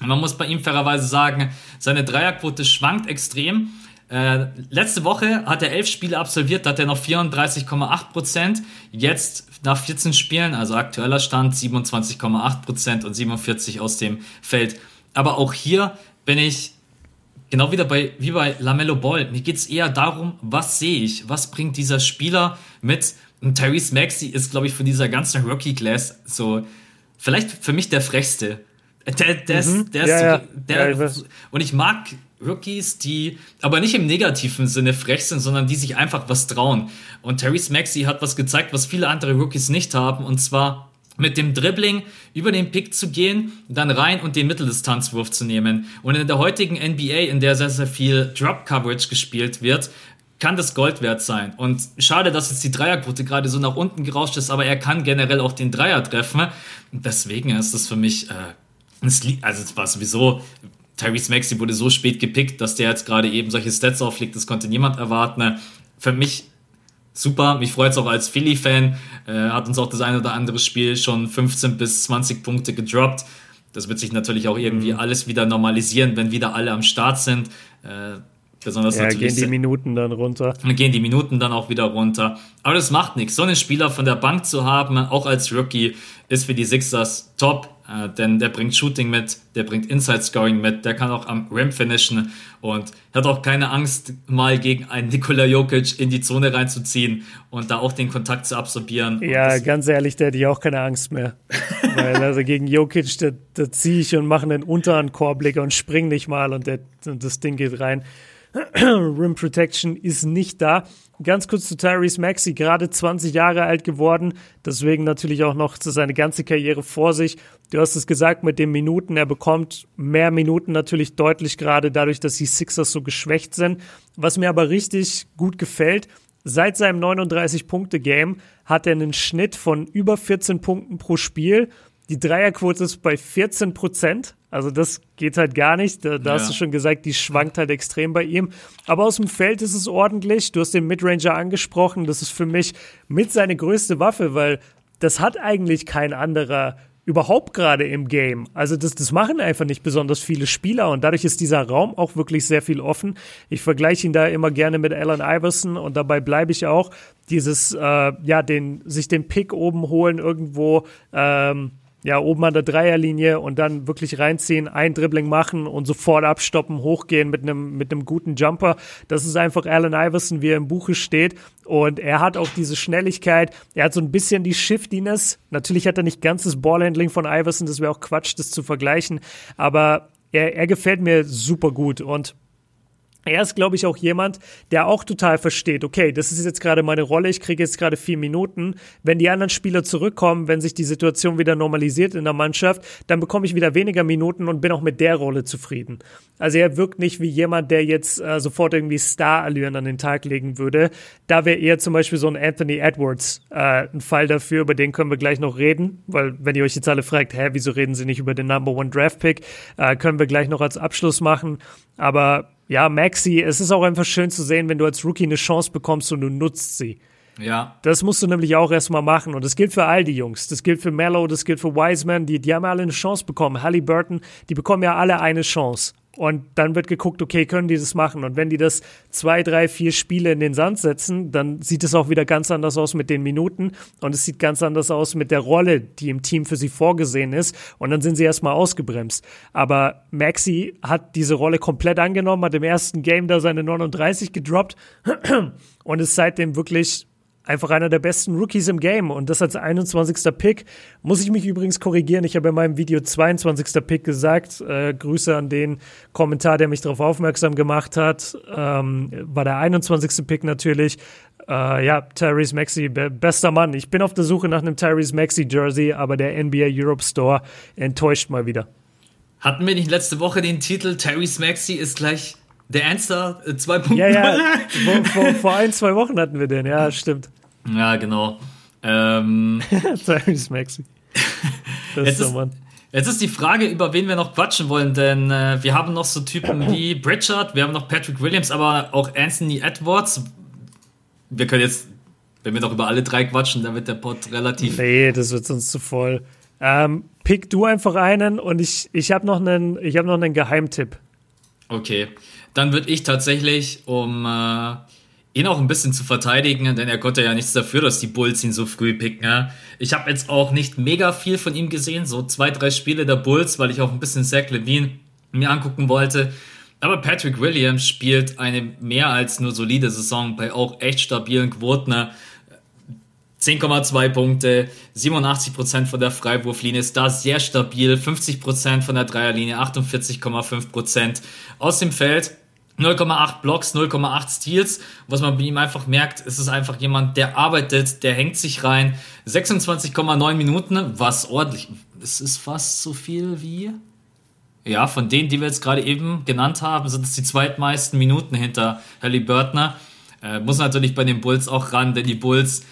Man muss bei ihm fairerweise sagen, seine Dreierquote schwankt extrem. Äh, letzte Woche hat er elf Spiele absolviert, da hat er noch 34,8 Prozent. Jetzt nach 14 Spielen, also aktueller Stand 27,8 Prozent und 47 aus dem Feld. Aber auch hier bin ich genau wieder bei, wie bei Lamello Ball. Mir geht es eher darum, was sehe ich? Was bringt dieser Spieler mit? Und Tyrese Maxey ist, glaube ich, von dieser ganzen Rookie-Class so, vielleicht für mich der frechste. Der, der, mhm. ist, der, ja, ist, der ja, ich und ich mag Rookies, die aber nicht im negativen Sinne frech sind, sondern die sich einfach was trauen. Und Tyrese Maxey hat was gezeigt, was viele andere Rookies nicht haben, und zwar mit dem Dribbling über den Pick zu gehen, dann rein und den Mitteldistanzwurf zu nehmen. Und in der heutigen NBA, in der sehr, sehr viel Drop-Coverage gespielt wird, kann das Gold wert sein. Und schade, dass jetzt die Dreierquote gerade so nach unten gerauscht ist, aber er kann generell auch den Dreier treffen. Deswegen ist das für mich, äh, also es war sowieso, Tyrese Maxey wurde so spät gepickt, dass der jetzt gerade eben solche Stats auflegt, das konnte niemand erwarten. Für mich super. Mich freut es auch als Philly-Fan. Äh, hat uns auch das ein oder andere Spiel schon 15 bis 20 Punkte gedroppt. Das wird sich natürlich auch irgendwie mhm. alles wieder normalisieren, wenn wieder alle am Start sind. Äh, besonders ja, natürlich. gehen die Minuten dann runter. Dann gehen die Minuten dann auch wieder runter. Aber das macht nichts. So einen Spieler von der Bank zu haben, auch als Rookie, ist für die Sixers top. Äh, denn der bringt Shooting mit, der bringt Inside Scoring mit, der kann auch am Rim finishen und hat auch keine Angst, mal gegen einen Nikola Jokic in die Zone reinzuziehen und da auch den Kontakt zu absorbieren. Ja, ganz ehrlich, der hätte ich auch keine Angst mehr. Weil also gegen Jokic, da, da ziehe ich und mache einen unteren Chorblicker und spring nicht mal und, der, und das Ding geht rein. Rim Protection ist nicht da. Ganz kurz zu Tyrese Maxey, gerade 20 Jahre alt geworden, deswegen natürlich auch noch seine ganze Karriere vor sich. Du hast es gesagt mit den Minuten, er bekommt mehr Minuten natürlich deutlich gerade dadurch, dass die Sixers so geschwächt sind. Was mir aber richtig gut gefällt, seit seinem 39-Punkte-Game hat er einen Schnitt von über 14 Punkten pro Spiel. Die Dreierquote ist bei 14 Prozent. Also das geht halt gar nicht. Da, da ja. hast du schon gesagt, die schwankt halt extrem bei ihm. Aber aus dem Feld ist es ordentlich. Du hast den Midranger angesprochen. Das ist für mich mit seine größte Waffe, weil das hat eigentlich kein anderer überhaupt gerade im Game. Also das, das machen einfach nicht besonders viele Spieler und dadurch ist dieser Raum auch wirklich sehr viel offen. Ich vergleiche ihn da immer gerne mit Allen Iverson und dabei bleibe ich auch dieses, äh, ja, den, sich den Pick oben holen irgendwo, ähm, ja, oben an der Dreierlinie und dann wirklich reinziehen, ein Dribbling machen und sofort abstoppen, hochgehen mit einem, mit einem guten Jumper. Das ist einfach Allen Iverson, wie er im Buche steht. Und er hat auch diese Schnelligkeit. Er hat so ein bisschen die Shiftiness. Natürlich hat er nicht ganz das Ballhandling von Iverson. Das wäre auch Quatsch, das zu vergleichen. Aber er, er gefällt mir super gut. Und er ist, glaube ich, auch jemand, der auch total versteht, okay, das ist jetzt gerade meine Rolle, ich kriege jetzt gerade vier Minuten. Wenn die anderen Spieler zurückkommen, wenn sich die Situation wieder normalisiert in der Mannschaft, dann bekomme ich wieder weniger Minuten und bin auch mit der Rolle zufrieden. Also er wirkt nicht wie jemand, der jetzt äh, sofort irgendwie Star-Allüren an den Tag legen würde. Da wäre eher zum Beispiel so ein Anthony Edwards äh, ein Fall dafür, über den können wir gleich noch reden, weil wenn ihr euch jetzt alle fragt, hä, wieso reden sie nicht über den Number One Draft Pick, äh, können wir gleich noch als Abschluss machen. Aber ja, Maxi, es ist auch einfach schön zu sehen, wenn du als Rookie eine Chance bekommst und du nutzt sie. Ja. Das musst du nämlich auch erstmal machen. Und das gilt für all die Jungs. Das gilt für Mello, das gilt für Wiseman. Die, die haben alle eine Chance bekommen. Halliburton, die bekommen ja alle eine Chance. Und dann wird geguckt, okay, können die das machen? Und wenn die das zwei, drei, vier Spiele in den Sand setzen, dann sieht es auch wieder ganz anders aus mit den Minuten und es sieht ganz anders aus mit der Rolle, die im Team für sie vorgesehen ist. Und dann sind sie erstmal ausgebremst. Aber Maxi hat diese Rolle komplett angenommen, hat im ersten Game da seine 39 gedroppt und ist seitdem wirklich einfach einer der besten Rookies im Game und das als 21. Pick. Muss ich mich übrigens korrigieren. Ich habe in meinem Video 22. Pick gesagt. Äh, Grüße an den Kommentar, der mich darauf aufmerksam gemacht hat. Ähm, war der 21. Pick natürlich. Äh, ja, Tyrese Maxey, be bester Mann. Ich bin auf der Suche nach einem Tyrese Maxey Jersey, aber der NBA Europe Store enttäuscht mal wieder. Hatten wir nicht letzte Woche den Titel Tyrese Maxey ist gleich der Answer 2.0. Äh, ja, ja. vor, vor, vor, ein, zwei Wochen hatten wir den, ja, stimmt. Ja, genau. Ähm, Tyrese Maxi. Das ist der Mann. Jetzt ist die Frage, über wen wir noch quatschen wollen, denn äh, wir haben noch so Typen wie Pritchard, wir haben noch Patrick Williams, aber auch Anthony Edwards. Wir können jetzt, wenn wir noch über alle drei quatschen, dann wird der Pod relativ. Nee, das wird sonst zu voll. Ähm, pick du einfach einen und ich, ich habe noch, einen, hab noch einen Geheimtipp. Okay, dann würde ich tatsächlich, um äh, ihn auch ein bisschen zu verteidigen, denn er konnte ja nichts dafür, dass die Bulls ihn so früh picken. Ja. Ich habe jetzt auch nicht mega viel von ihm gesehen, so zwei, drei Spiele der Bulls, weil ich auch ein bisschen Zach Levine mir angucken wollte. Aber Patrick Williams spielt eine mehr als nur solide Saison bei auch echt stabilen Quoten. 10,2 Punkte, 87% von der Freiwurflinie ist da sehr stabil, 50% von der Dreierlinie, 48,5% aus dem Feld. 0,8 Blocks, 0,8 Steals. Was man bei ihm einfach merkt, ist es einfach jemand, der arbeitet, der hängt sich rein. 26,9 Minuten, was ordentlich. Es ist fast so viel wie. Ja, von denen, die wir jetzt gerade eben genannt haben, sind es die zweitmeisten Minuten hinter Halliburton. Äh, muss natürlich bei den Bulls auch ran, denn die Bulls,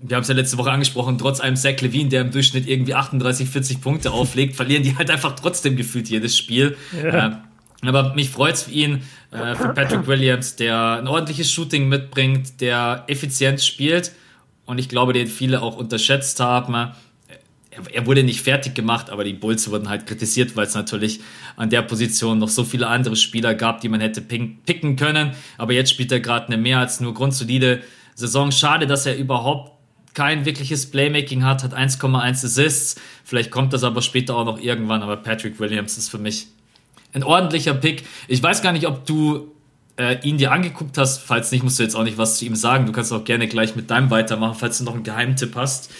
wir haben es ja letzte Woche angesprochen, trotz einem Zach Levine, der im Durchschnitt irgendwie 38, 40 Punkte auflegt, verlieren die halt einfach trotzdem gefühlt jedes Spiel. Ja. Äh, aber mich freut es für ihn, äh, für Patrick Williams, der ein ordentliches Shooting mitbringt, der effizient spielt und ich glaube, den viele auch unterschätzt haben. Er, er wurde nicht fertig gemacht, aber die Bulls wurden halt kritisiert, weil es natürlich an der Position noch so viele andere Spieler gab, die man hätte picken können. Aber jetzt spielt er gerade eine mehr als nur grundsolide Saison. Schade, dass er überhaupt kein wirkliches Playmaking hat, hat 1,1 Assists. Vielleicht kommt das aber später auch noch irgendwann, aber Patrick Williams ist für mich ein ordentlicher Pick. Ich weiß gar nicht, ob du äh, ihn dir angeguckt hast. Falls nicht, musst du jetzt auch nicht was zu ihm sagen. Du kannst auch gerne gleich mit deinem weitermachen, falls du noch einen Geheimtipp hast.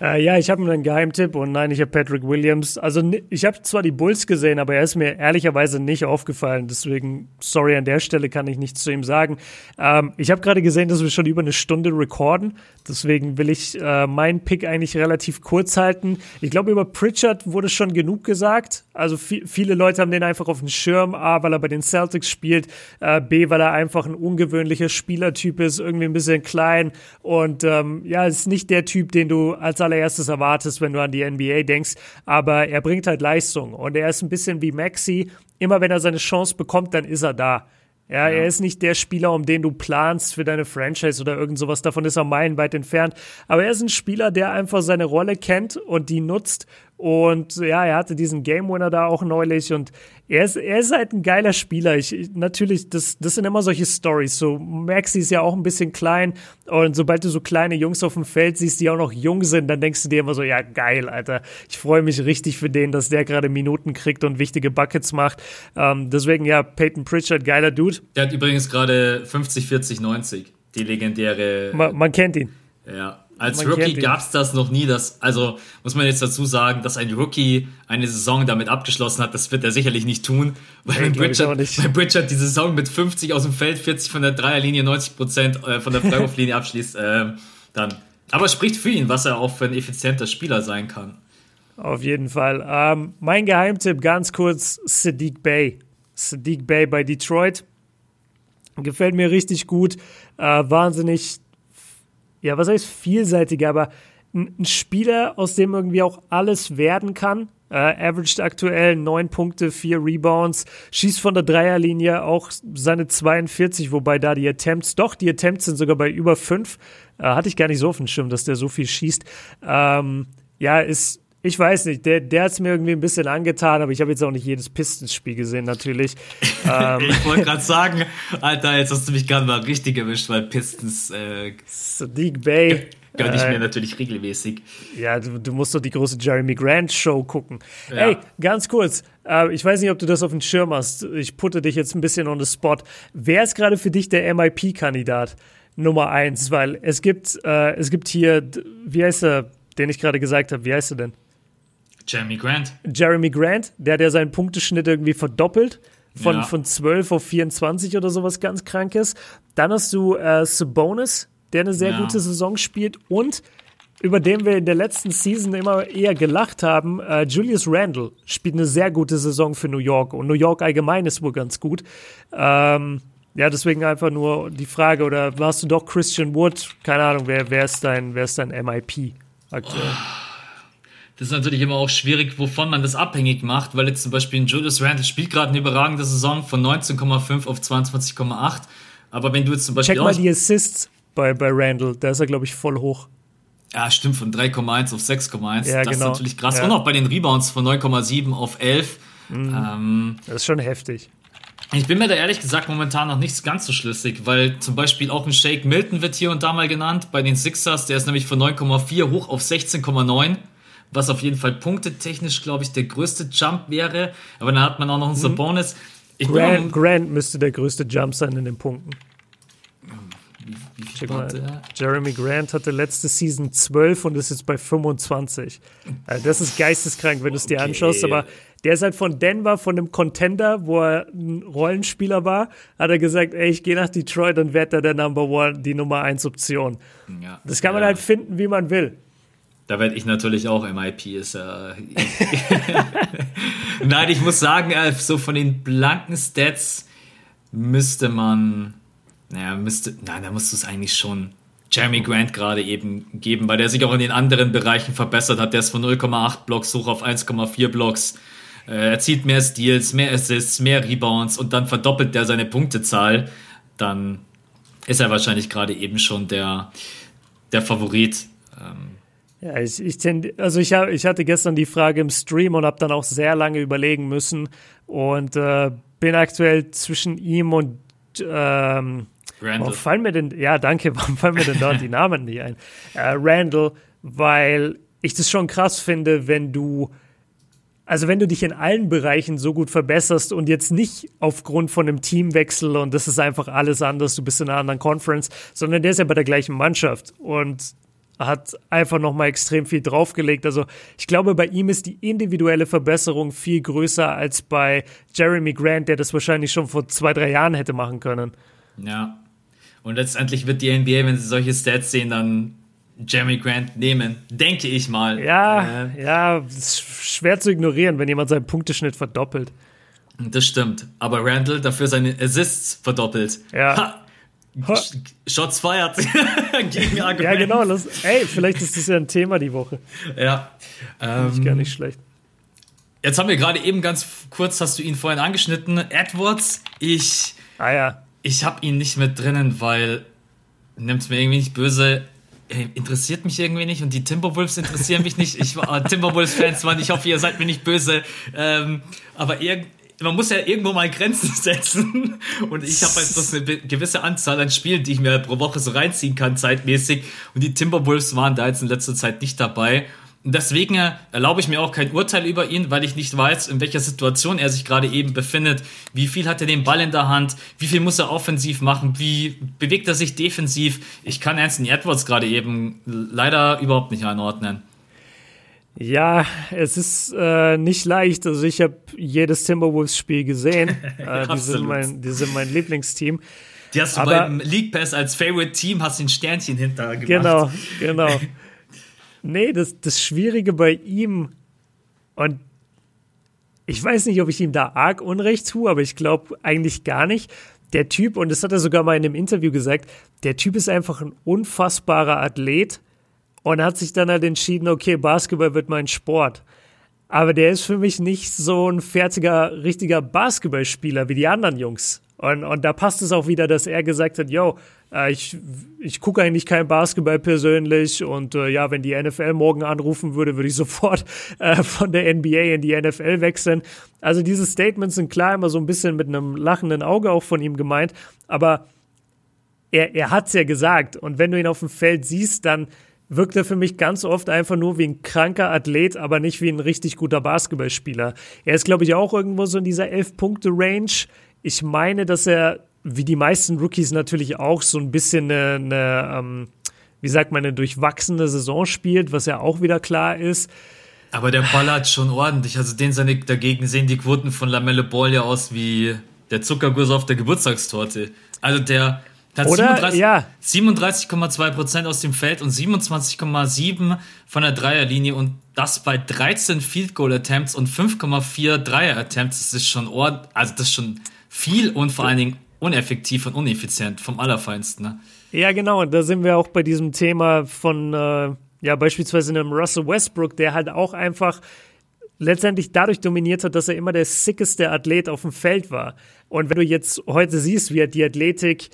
Äh, ja, ich habe einen Geheimtipp und nein, ich habe Patrick Williams. Also ich habe zwar die Bulls gesehen, aber er ist mir ehrlicherweise nicht aufgefallen. Deswegen, sorry, an der Stelle kann ich nichts zu ihm sagen. Ähm, ich habe gerade gesehen, dass wir schon über eine Stunde recorden. Deswegen will ich äh, meinen Pick eigentlich relativ kurz halten. Ich glaube, über Pritchard wurde schon genug gesagt. Also viele Leute haben den einfach auf dem Schirm. A, weil er bei den Celtics spielt. Äh, B, weil er einfach ein ungewöhnlicher Spielertyp ist. Irgendwie ein bisschen klein. Und ähm, ja, ist nicht der Typ, den du als allererstes erwartest, wenn du an die NBA denkst. Aber er bringt halt Leistung. Und er ist ein bisschen wie Maxi. Immer wenn er seine Chance bekommt, dann ist er da. Ja, ja, er ist nicht der Spieler, um den du planst für deine Franchise oder irgend sowas. Davon ist er meilenweit entfernt. Aber er ist ein Spieler, der einfach seine Rolle kennt und die nutzt und ja, er hatte diesen Game Winner da auch neulich und er ist, er ist halt ein geiler Spieler. Ich, ich, natürlich, das, das sind immer solche Stories. So, Maxi ist ja auch ein bisschen klein und sobald du so kleine Jungs auf dem Feld siehst, die auch noch jung sind, dann denkst du dir immer so, ja, geil, Alter. Ich freue mich richtig für den, dass der gerade Minuten kriegt und wichtige Buckets macht. Ähm, deswegen, ja, Peyton Pritchard, geiler Dude. Der hat übrigens gerade 50, 40, 90. Die legendäre. Man, man kennt ihn. Ja, als Rookie gab es das noch nie. Das, also muss man jetzt dazu sagen, dass ein Rookie eine Saison damit abgeschlossen hat, das wird er sicherlich nicht tun, weil, nee, weil Bridger die Saison mit 50 aus dem Feld, 40 von der Dreierlinie, 90 Prozent äh, von der Freiwurflinie abschließt. Äh, dann. Aber spricht für ihn, was er auch für ein effizienter Spieler sein kann. Auf jeden Fall. Ähm, mein Geheimtipp ganz kurz: Sadiq Bay. Sadiq Bay bei Detroit. Gefällt mir richtig gut. Äh, wahnsinnig ja, was heißt vielseitig, aber ein Spieler, aus dem irgendwie auch alles werden kann. Äh, averaged aktuell 9 Punkte, 4 Rebounds, schießt von der Dreierlinie auch seine 42, wobei da die Attempts, doch, die Attempts sind sogar bei über 5. Äh, hatte ich gar nicht so auf dem Schirm, dass der so viel schießt. Ähm, ja, ist ich weiß nicht, der, der hat es mir irgendwie ein bisschen angetan, aber ich habe jetzt auch nicht jedes Pistons-Spiel gesehen, natürlich. ähm. Ich wollte gerade sagen, Alter, jetzt hast du mich gerade mal richtig erwischt, weil Pistons. Äh, Sadiq Bay. Gönne ich mir äh, natürlich regelmäßig. Ja, du, du, musst doch die große Jeremy Grant Show gucken. Ja. Ey, ganz kurz, äh, ich weiß nicht, ob du das auf dem Schirm hast. Ich putte dich jetzt ein bisschen on the spot. Wer ist gerade für dich der MIP-Kandidat Nummer eins? Weil es gibt, äh, es gibt hier, wie heißt er, den ich gerade gesagt habe, wie heißt er denn? Jeremy Grant. Jeremy Grant, der hat ja seinen Punkteschnitt irgendwie verdoppelt. Von, ja. von 12 auf 24 oder sowas ganz krankes. Dann hast du äh, Sabonis, der eine sehr ja. gute Saison spielt. Und über den wir in der letzten Season immer eher gelacht haben, äh, Julius Randle spielt eine sehr gute Saison für New York. Und New York allgemein ist wohl ganz gut. Ähm, ja, deswegen einfach nur die Frage, oder warst du doch Christian Wood? Keine Ahnung, wer, wer, ist, dein, wer ist dein MIP aktuell? Oh Das ist natürlich immer auch schwierig, wovon man das abhängig macht, weil jetzt zum Beispiel Julius Randle spielt gerade eine überragende Saison von 19,5 auf 22,8. Aber wenn du jetzt zum Beispiel. Check mal die Assists bei, bei Randall, da ist er, glaube ich, voll hoch. Ja, stimmt, von 3,1 auf 6,1. Ja, das genau. ist natürlich krass. Ja. Und auch bei den Rebounds von 9,7 auf 11. Mhm. Ähm, Das ist schon heftig. ich bin mir da ehrlich gesagt momentan noch nicht ganz so schlüssig, weil zum Beispiel auch ein Shake Milton wird hier und da mal genannt bei den Sixers. Der ist nämlich von 9,4 hoch auf 16,9. Was auf jeden Fall punktetechnisch, glaube ich, der größte Jump wäre. Aber dann hat man auch noch einen Mhm. Sabonis. Ich Grant, mal- Grant müsste der größte Jump sein in den Punkten. wie Check mal. Jeremy Grant hatte letzte Season 12 und ist jetzt bei 25. Also das ist geisteskrank, wenn du es dir Okay. anschaust. Aber der ist halt von Denver, von einem Contender, wo er ein Rollenspieler war, hat er gesagt, ey, ich gehe nach Detroit und werde da der Number One, die Nummer 1 Option. Ja. Das kann man Ja. halt finden, wie man will. Da werde ich natürlich auch MIP. Ist, äh, Nein, ich muss sagen, äh, so von den blanken Stats müsste man, naja, müsste, nein, da musst du es eigentlich schon Jeremy Grant gerade eben geben, weil der sich auch in den anderen Bereichen verbessert hat. Der ist von 0,8 Blocks hoch auf 1,4 Blocks. Äh, Er zieht mehr Steals, mehr Assists, mehr Rebounds und dann verdoppelt der seine Punktezahl. Dann ist er wahrscheinlich gerade eben schon der, der Favorit. Ähm, Ja, ich, ich, tend, also ich, hab, ich hatte gestern die Frage im Stream und habe dann auch sehr lange überlegen müssen und äh, bin aktuell zwischen ihm und ähm, Randall. warum fallen mir denn, ja danke, warum fallen mir denn dort die Namen nicht ein? Äh, Randall, weil ich das schon krass finde, wenn du also wenn du dich in allen Bereichen so gut verbesserst und jetzt nicht aufgrund von einem Teamwechsel und das ist einfach alles anders, du bist in einer anderen Conference, sondern der ist ja bei der gleichen Mannschaft und hat einfach nochmal extrem viel draufgelegt. Also ich glaube, bei ihm ist die individuelle Verbesserung viel größer als bei Jeremy Grant, der das wahrscheinlich schon vor zwei, drei Jahren hätte machen können. Ja. Und letztendlich wird die NBA, wenn sie solche Stats sehen, dann Jeremy Grant nehmen. Denke ich mal. Ja, Äh, ja, schwer zu ignorieren, wenn jemand seinen Punkteschnitt verdoppelt. das stimmt. Aber Randall dafür seine Assists verdoppelt. Ja. Ha. Sh- Shots feiert gegen Argument. Ja, genau. Das, ey, vielleicht ist das ja ein Thema die Woche. Ja. Ähm, Gar nicht schlecht. jetzt haben wir gerade eben ganz kurz, hast du ihn vorhin angeschnitten. Edwards, ich, Ah ja. ich habe ihn nicht mit drinnen, weil nimmt's mir irgendwie nicht böse. ey, Interessiert mich irgendwie nicht und die Timberwolves interessieren mich nicht. Ich war Timberwolves-Fans, Mann. Ich hoffe, ihr seid mir nicht böse. Ähm, aber irg man muss ja irgendwo mal Grenzen setzen. Und ich habe halt so eine gewisse Anzahl an Spielen, die ich mir pro Woche so reinziehen kann, zeitmäßig. Und die Timberwolves waren da jetzt in letzter Zeit nicht dabei. Und deswegen äh, erlaube ich mir auch kein Urteil über ihn, weil ich nicht weiß, in welcher Situation er sich gerade eben befindet. Wie viel hat er den Ball in der Hand? Wie viel muss er offensiv machen? Wie bewegt er sich defensiv? Ich kann Anthony Edwards gerade eben leider überhaupt nicht einordnen. Ja, es ist äh, nicht leicht. Also ich habe jedes Timberwolves-Spiel gesehen. äh, die, sind mein, die sind mein Lieblingsteam. Die hast du Aber- beim League Pass als Favorite Team, hast den Sternchen hinter gemacht. Genau, genau. Nee, das, das Schwierige bei ihm, und ich weiß nicht, ob ich ihm da arg Unrecht tue, aber ich glaube eigentlich gar nicht. Der Typ, und das hat er sogar mal in einem Interview gesagt, der Typ ist einfach ein unfassbarer Athlet und hat sich dann halt entschieden, okay, Basketball wird mein Sport. Aber der ist für mich nicht so ein fertiger, richtiger Basketballspieler wie die anderen Jungs. Und, und da passt es auch wieder, dass er gesagt hat, yo, äh, ich, ich gucke eigentlich kein Basketball persönlich und äh, ja, wenn die NFL morgen anrufen würde, würde ich sofort äh, von der NBA in die NFL wechseln. Also diese Statements sind klar immer so ein bisschen mit einem lachenden Auge auch von ihm gemeint, aber er, er hat es ja gesagt. Und wenn du ihn auf dem Feld siehst, dann wirkt er für mich ganz oft einfach nur wie ein kranker Athlet, aber nicht wie ein richtig guter Basketballspieler. Er ist, glaube ich, auch irgendwo so in dieser Elf-Punkte-Range. Ich meine, dass er, wie die meisten Rookies natürlich auch, so ein bisschen eine, eine ähm, wie sagt man, eine durchwachsene Saison spielt, was ja auch wieder klar ist. Aber der ballert schon ordentlich. Also den seine, dagegen sehen die Quoten von Lamelle Ball ja aus wie der Zuckerguss auf der Geburtstagstorte. Also der hat Oder? 37 Ja. 37,2 Prozent aus dem Feld und 27,7% von der Dreierlinie und das bei 13 Field Goal Attempts und 5,4 Dreier Attempts. Das ist schon ord also das ist schon viel und vor allen Dingen uneffektiv und uneffizient vom Allerfeinsten. Ne? Ja, genau. Und da sind wir auch bei diesem Thema von, äh, Ja, beispielsweise einem Russell Westbrook, der halt auch einfach letztendlich dadurch dominiert hat, dass er immer der sickeste Athlet auf dem Feld war. Und wenn du jetzt heute siehst, wie er die Athletik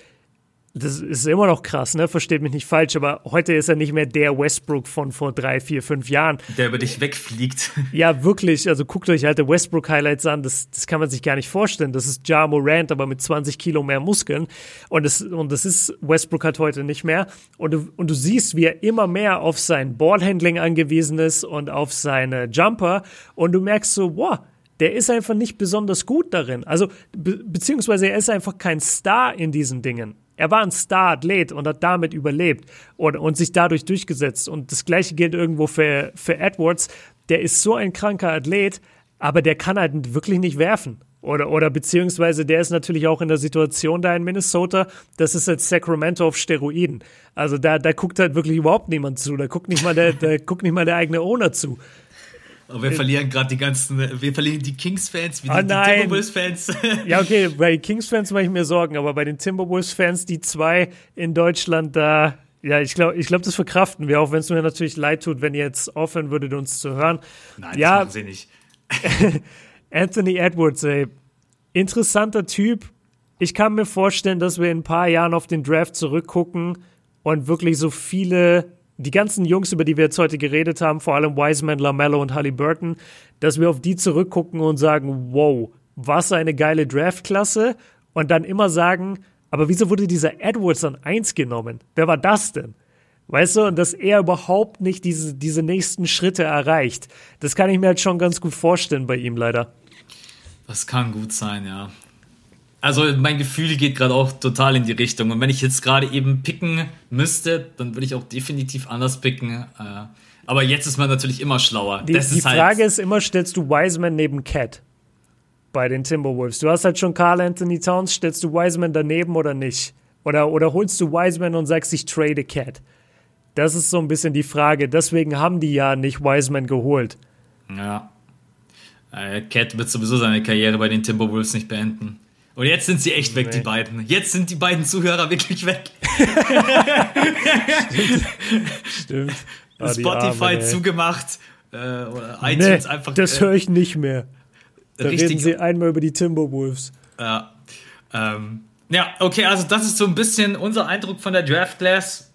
das ist immer noch krass, ne? Versteht mich nicht falsch, aber heute ist er nicht mehr der Westbrook von vor drei, vier, fünf Jahren. Der über dich wegfliegt. Ja, wirklich. Also guckt euch alte Westbrook-Highlights an. Das, das kann man sich gar nicht vorstellen. Das ist Ja Morant, aber mit 20 Kilo mehr Muskeln. Und das, und das ist Westbrook hat heute nicht mehr. Und du, und du siehst, wie er immer mehr auf sein Ballhandling angewiesen ist und auf seine Jumper. Und du merkst so, wow, der ist einfach nicht besonders gut darin. Also, be beziehungsweise er ist einfach kein Star in diesen Dingen. Er war ein Star-Athlet und hat damit überlebt und, und sich dadurch durchgesetzt. Und das Gleiche gilt irgendwo für, für Edwards. Der ist so ein kranker Athlet, aber der kann halt wirklich nicht werfen. Oder, oder beziehungsweise der ist natürlich auch in der Situation da in Minnesota, das ist jetzt Sacramento auf Steroiden. Also da, da guckt halt wirklich überhaupt niemand zu. Da guckt nicht mal der, da guckt nicht mal der eigene Owner zu. Aber wir verlieren gerade die ganzen, wir verlieren die Kings-Fans, wie Ah, die, die. Timberwolves-Fans. Ja, okay, bei Kings-Fans mache ich mir Sorgen, aber bei den Timberwolves-Fans, die zwei in Deutschland da, ja, ich glaube, ich glaub, das verkraften wir, auch wenn es mir natürlich leid tut, wenn ihr jetzt aufhören würdet, uns zu hören. Nein, Ja. das machen sie nicht. Anthony Edwards, ey, interessanter Typ. Ich kann mir vorstellen, dass wir in ein paar Jahren auf den Draft zurückgucken und wirklich so viele, die ganzen Jungs, über die wir jetzt heute geredet haben, vor allem Wiseman, Lamello und Halliburton, dass wir auf die zurückgucken und sagen, wow, was eine geile Draftklasse und dann immer sagen, aber wieso wurde dieser Edwards an eins genommen? Wer war das denn? Weißt du, und dass er überhaupt nicht diese, diese nächsten Schritte erreicht. Das kann ich mir halt schon ganz gut vorstellen bei ihm leider. Das kann gut sein, ja. Also mein Gefühl geht gerade auch total in die Richtung. Und wenn ich jetzt gerade eben picken müsste, dann würde ich auch definitiv anders picken. Äh, Aber jetzt ist man natürlich immer schlauer. Die, die halt, Frage ist immer, stellst du Wiseman neben Cat bei den Timberwolves? Du hast halt schon Carl Anthony Towns, stellst du Wiseman daneben oder nicht? Oder, oder holst du Wiseman und sagst, ich trade Cat? Das ist so ein bisschen die Frage. Deswegen haben die ja nicht Wiseman geholt. Ja. Äh, Cat wird sowieso seine Karriere bei den Timberwolves nicht beenden. Und jetzt sind sie echt weg, Nee. die beiden. Jetzt sind die beiden Zuhörer wirklich weg. Stimmt. Ah, die Spotify Armen, ey. zugemacht. Äh, oder Nee, iTunes einfach. das äh, höre ich nicht mehr. Da reden richtig. sie einmal über die Timberwolves. Ja. Ähm, ja, okay, also das ist so ein bisschen unser Eindruck von der Draft Class.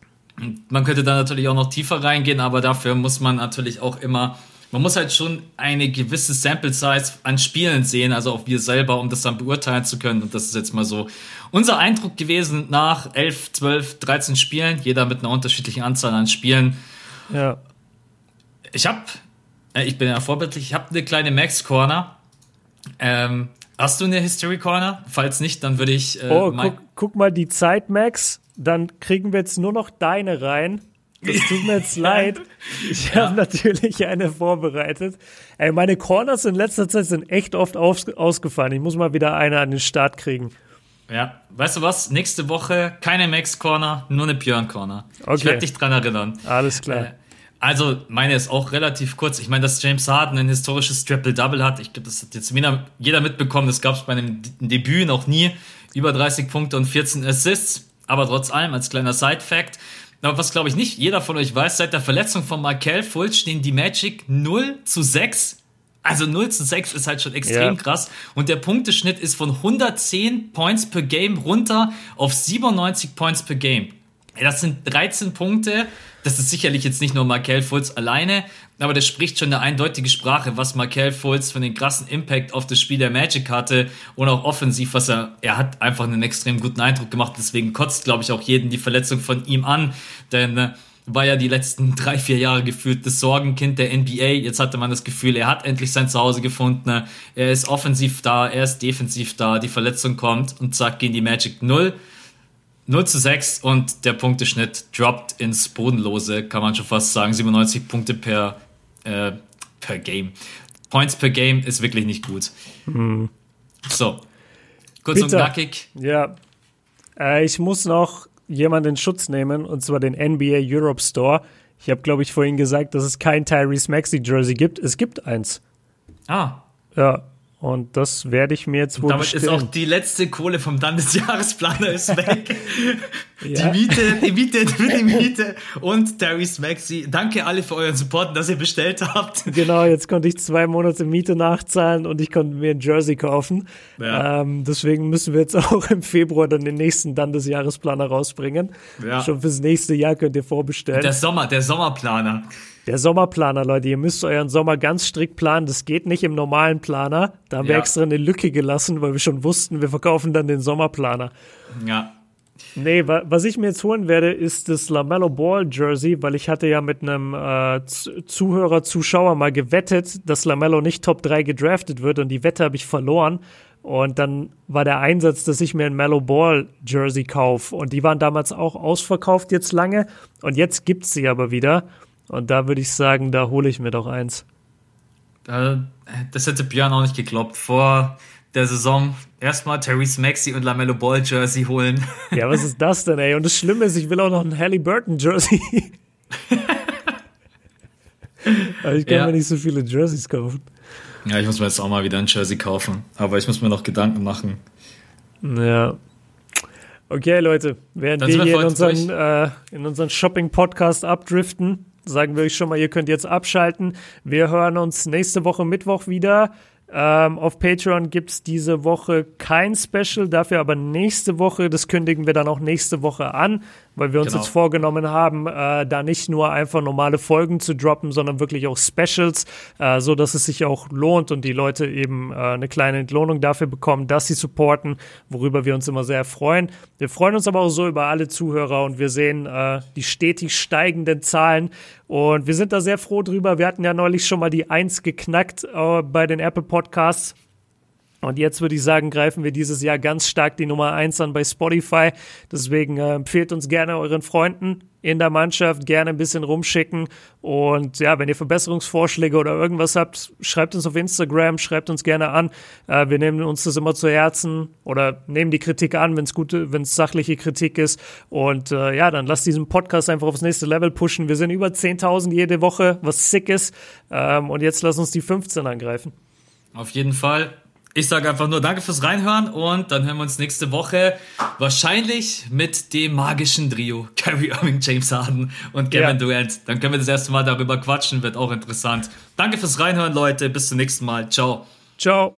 Man könnte da natürlich auch noch tiefer reingehen, aber dafür muss man natürlich auch immer, man muss halt schon eine gewisse Sample Size an Spielen sehen, also auch wir selber, um das dann beurteilen zu können. Und das ist jetzt mal so unser Eindruck gewesen nach 11, 12, 13 Spielen, jeder mit einer unterschiedlichen Anzahl an Spielen. Ja. Ich habe, äh, ich bin ja vorbildlich, ich habe eine kleine Max Corner. Ähm, hast du eine History Corner? Falls nicht, dann würde ich. Äh, Oh, guck, guck mal die Zeit, Max. Dann kriegen wir jetzt nur noch deine rein. Das tut mir jetzt leid. Ich habe natürlich eine vorbereitet. Ey, meine Corners in letzter Zeit sind echt oft aus, ausgefallen. Ich muss mal wieder eine an den Start kriegen. Ja, weißt du was? Nächste Woche keine Max Corner, nur eine Björn Corner. Ich Okay. werde dich dran erinnern. Alles klar. Äh, Also, meine ist auch relativ kurz. Ich meine, dass James Harden ein historisches Triple-Double hat, ich glaube, das hat jetzt jeder, mitbekommen. Das gab es bei einem Debüt noch nie. Über 30 Punkte und 14 Assists. Aber trotz allem, als kleiner Side-Fact. Aber was, glaube ich, nicht jeder von euch weiß, seit der Verletzung von Markel Fultz stehen die Magic 0 zu 6. Also 0 zu 6 ist halt schon extrem Ja. krass. Und der Punkteschnitt ist von 110 Points per Game runter auf 97 Points per Game. Das sind 13 Punkte. Das ist sicherlich jetzt nicht nur Markel Fultz alleine, aber das spricht schon eine eindeutige Sprache, was Markel Fultz für den krassen Impact auf das Spiel der Magic hatte und auch offensiv, was er, er hat einfach einen extrem guten Eindruck gemacht. Deswegen kotzt, glaube ich, auch jeden die Verletzung von ihm an, denn äh, war ja die letzten drei, vier Jahre gefühlt das Sorgenkind der NBA. Jetzt hatte man das Gefühl, er hat endlich sein Zuhause gefunden. Er ist offensiv da, er ist defensiv da, die Verletzung kommt und zack, gehen die Magic 0. 0 zu 6 und der Punkteschnitt droppt ins Bodenlose, kann man schon fast sagen. 97 Punkte per, äh, per Game. Points per Game ist wirklich nicht gut. So. Kurz und Bitter. knackig. Ja. Äh, ich muss noch jemanden in Schutz nehmen, und zwar den NBA Europe Store. Ich habe, glaube ich, vorhin gesagt, dass es kein Tyrese Maxi Jersey gibt. Es gibt eins. Ah, Ja. Und das werde ich mir jetzt wohl Damit bestellen. ist auch die letzte Kohle vom Landesjahresplaner ist weg. Ja. Die Miete, die Miete, die Miete und Terry's Maxi. Danke alle für euren Support, dass ihr bestellt habt. Genau, jetzt konnte ich zwei Monate Miete nachzahlen und ich konnte mir ein Jersey kaufen. Ja. Ähm, deswegen müssen wir jetzt auch im Februar dann den nächsten Landesjahresplaner rausbringen. Ja. Schon fürs nächste Jahr könnt ihr vorbestellen. Der Sommer, der Sommerplaner. Der Sommerplaner, Leute, ihr müsst euren Sommer ganz strikt planen. Das geht nicht im normalen Planer. Da haben ja. wir extra eine Lücke gelassen, weil wir schon wussten, wir verkaufen dann den Sommerplaner. Ja. Nee, was ich mir jetzt holen werde, ist das LaMelo Ball Jersey, weil ich hatte ja mit einem äh, Zuhörer, Zuschauer mal gewettet, dass LaMelo nicht Top 3 gedraftet wird und die Wette habe ich verloren. Und dann war der Einsatz, dass ich mir ein Mellow Ball Jersey kaufe. Und die waren damals auch ausverkauft jetzt lange. Und jetzt gibt's sie aber wieder. Und da würde ich sagen, da hole ich mir doch eins. Das hätte Björn auch nicht geglaubt. Vor der Saison erstmal Therese Maxi und Lamello Ball Jersey holen. Ja, was ist das denn, ey? Und das Schlimme ist, ich will auch noch ein Halliburton Jersey. Aber ich kann ja. mir nicht so viele Jerseys kaufen. Ja, ich muss mir jetzt auch mal wieder ein Jersey kaufen. Aber ich muss mir noch Gedanken machen. Ja. Okay, Leute, während wir hier in unseren, äh, in unseren Shopping-Podcast abdriften, sagen wir euch schon mal, ihr könnt jetzt abschalten. Wir hören uns nächste Woche Mittwoch wieder. Ähm, auf Patreon gibt es diese Woche kein Special, dafür aber nächste Woche, das kündigen wir dann auch nächste Woche an, weil wir uns genau. jetzt vorgenommen haben, äh, da nicht nur einfach normale Folgen zu droppen, sondern wirklich auch Specials, äh, so dass es sich auch lohnt und die Leute eben äh, eine kleine Entlohnung dafür bekommen, dass sie supporten, worüber wir uns immer sehr freuen. Wir freuen uns aber auch so über alle Zuhörer und wir sehen äh, die stetig steigenden Zahlen und wir sind da sehr froh drüber. Wir hatten ja neulich schon mal die Eins geknackt äh, bei den Apple Podcasts. Und jetzt würde ich sagen, greifen wir dieses Jahr ganz stark die Nummer eins an bei Spotify. Deswegen äh, empfehlt uns gerne euren Freunden in der Mannschaft, gerne ein bisschen rumschicken. Und ja, wenn ihr Verbesserungsvorschläge oder irgendwas habt, schreibt uns auf Instagram, schreibt uns gerne an. Äh, wir nehmen uns das immer zu Herzen oder nehmen die Kritik an, wenn es gute, wenn es sachliche Kritik ist. Und äh, ja, dann lasst diesen Podcast einfach aufs nächste Level pushen. Wir sind über 10.000 jede Woche, was sick ist. Ähm, und jetzt lass uns die 15 angreifen. Auf jeden Fall. Ich sage einfach nur Danke fürs Reinhören und dann hören wir uns nächste Woche wahrscheinlich mit dem magischen Trio Kyrie Irving, James Harden und Kevin ja. Durant. Dann können wir das erste Mal darüber quatschen, wird auch interessant. Danke fürs Reinhören, Leute. Bis zum nächsten Mal. Ciao. Ciao.